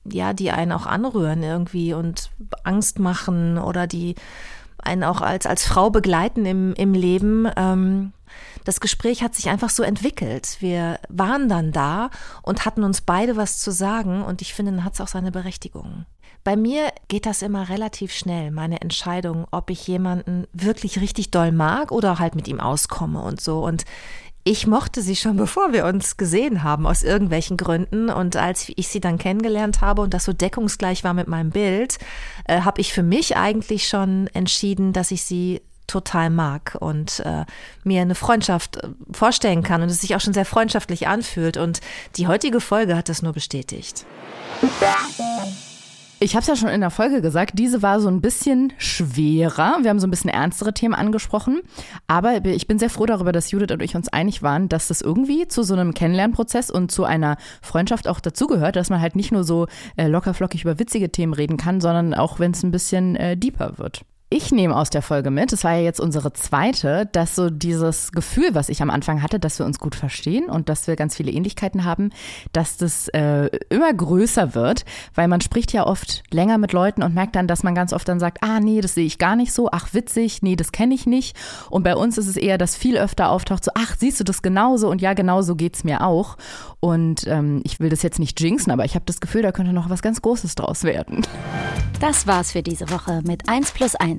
ja, die einen auch anrühren irgendwie und Angst machen oder die einen auch als, als Frau begleiten im, im Leben. Ähm, das Gespräch hat sich einfach so entwickelt. Wir waren dann da und hatten uns beide was zu sagen und ich finde, dann hat es auch seine Berechtigung. Bei mir geht das immer relativ schnell, meine Entscheidung, ob ich jemanden wirklich richtig doll mag oder halt mit ihm auskomme und so. Und ich mochte sie schon, bevor wir uns gesehen haben, aus irgendwelchen Gründen. Und als ich sie dann kennengelernt habe und das so deckungsgleich war mit meinem Bild, äh, habe ich für mich eigentlich schon entschieden, dass ich sie total mag und äh, mir eine Freundschaft äh, vorstellen kann und es sich auch schon sehr freundschaftlich anfühlt. Und die heutige Folge hat das nur bestätigt. Ich habe es ja schon in der Folge gesagt, diese war so ein bisschen schwerer. Wir haben so ein bisschen ernstere Themen angesprochen. Aber ich bin sehr froh darüber, dass Judith und ich uns einig waren, dass das irgendwie zu so einem Kennenlernprozess und zu einer Freundschaft auch dazugehört, dass man halt nicht nur so äh, lockerflockig über witzige Themen reden kann, sondern auch wenn es ein bisschen äh, deeper wird. Ich nehme aus der Folge mit, es war ja jetzt unsere zweite, dass so dieses Gefühl, was ich am Anfang hatte, dass wir uns gut verstehen und dass wir ganz viele Ähnlichkeiten haben, dass das äh, immer größer wird, weil man spricht ja oft länger mit Leuten und merkt dann, dass man ganz oft dann sagt, ah nee, das sehe ich gar nicht so, ach witzig, nee, das kenne ich nicht. Und bei uns ist es eher, dass viel öfter auftaucht, so, ach, siehst du das genauso und ja, genauso geht's mir auch. Und ähm, ich will das jetzt nicht jinxen, aber ich habe das Gefühl, da könnte noch was ganz Großes draus werden. Das war's für diese Woche mit 1 plus 1.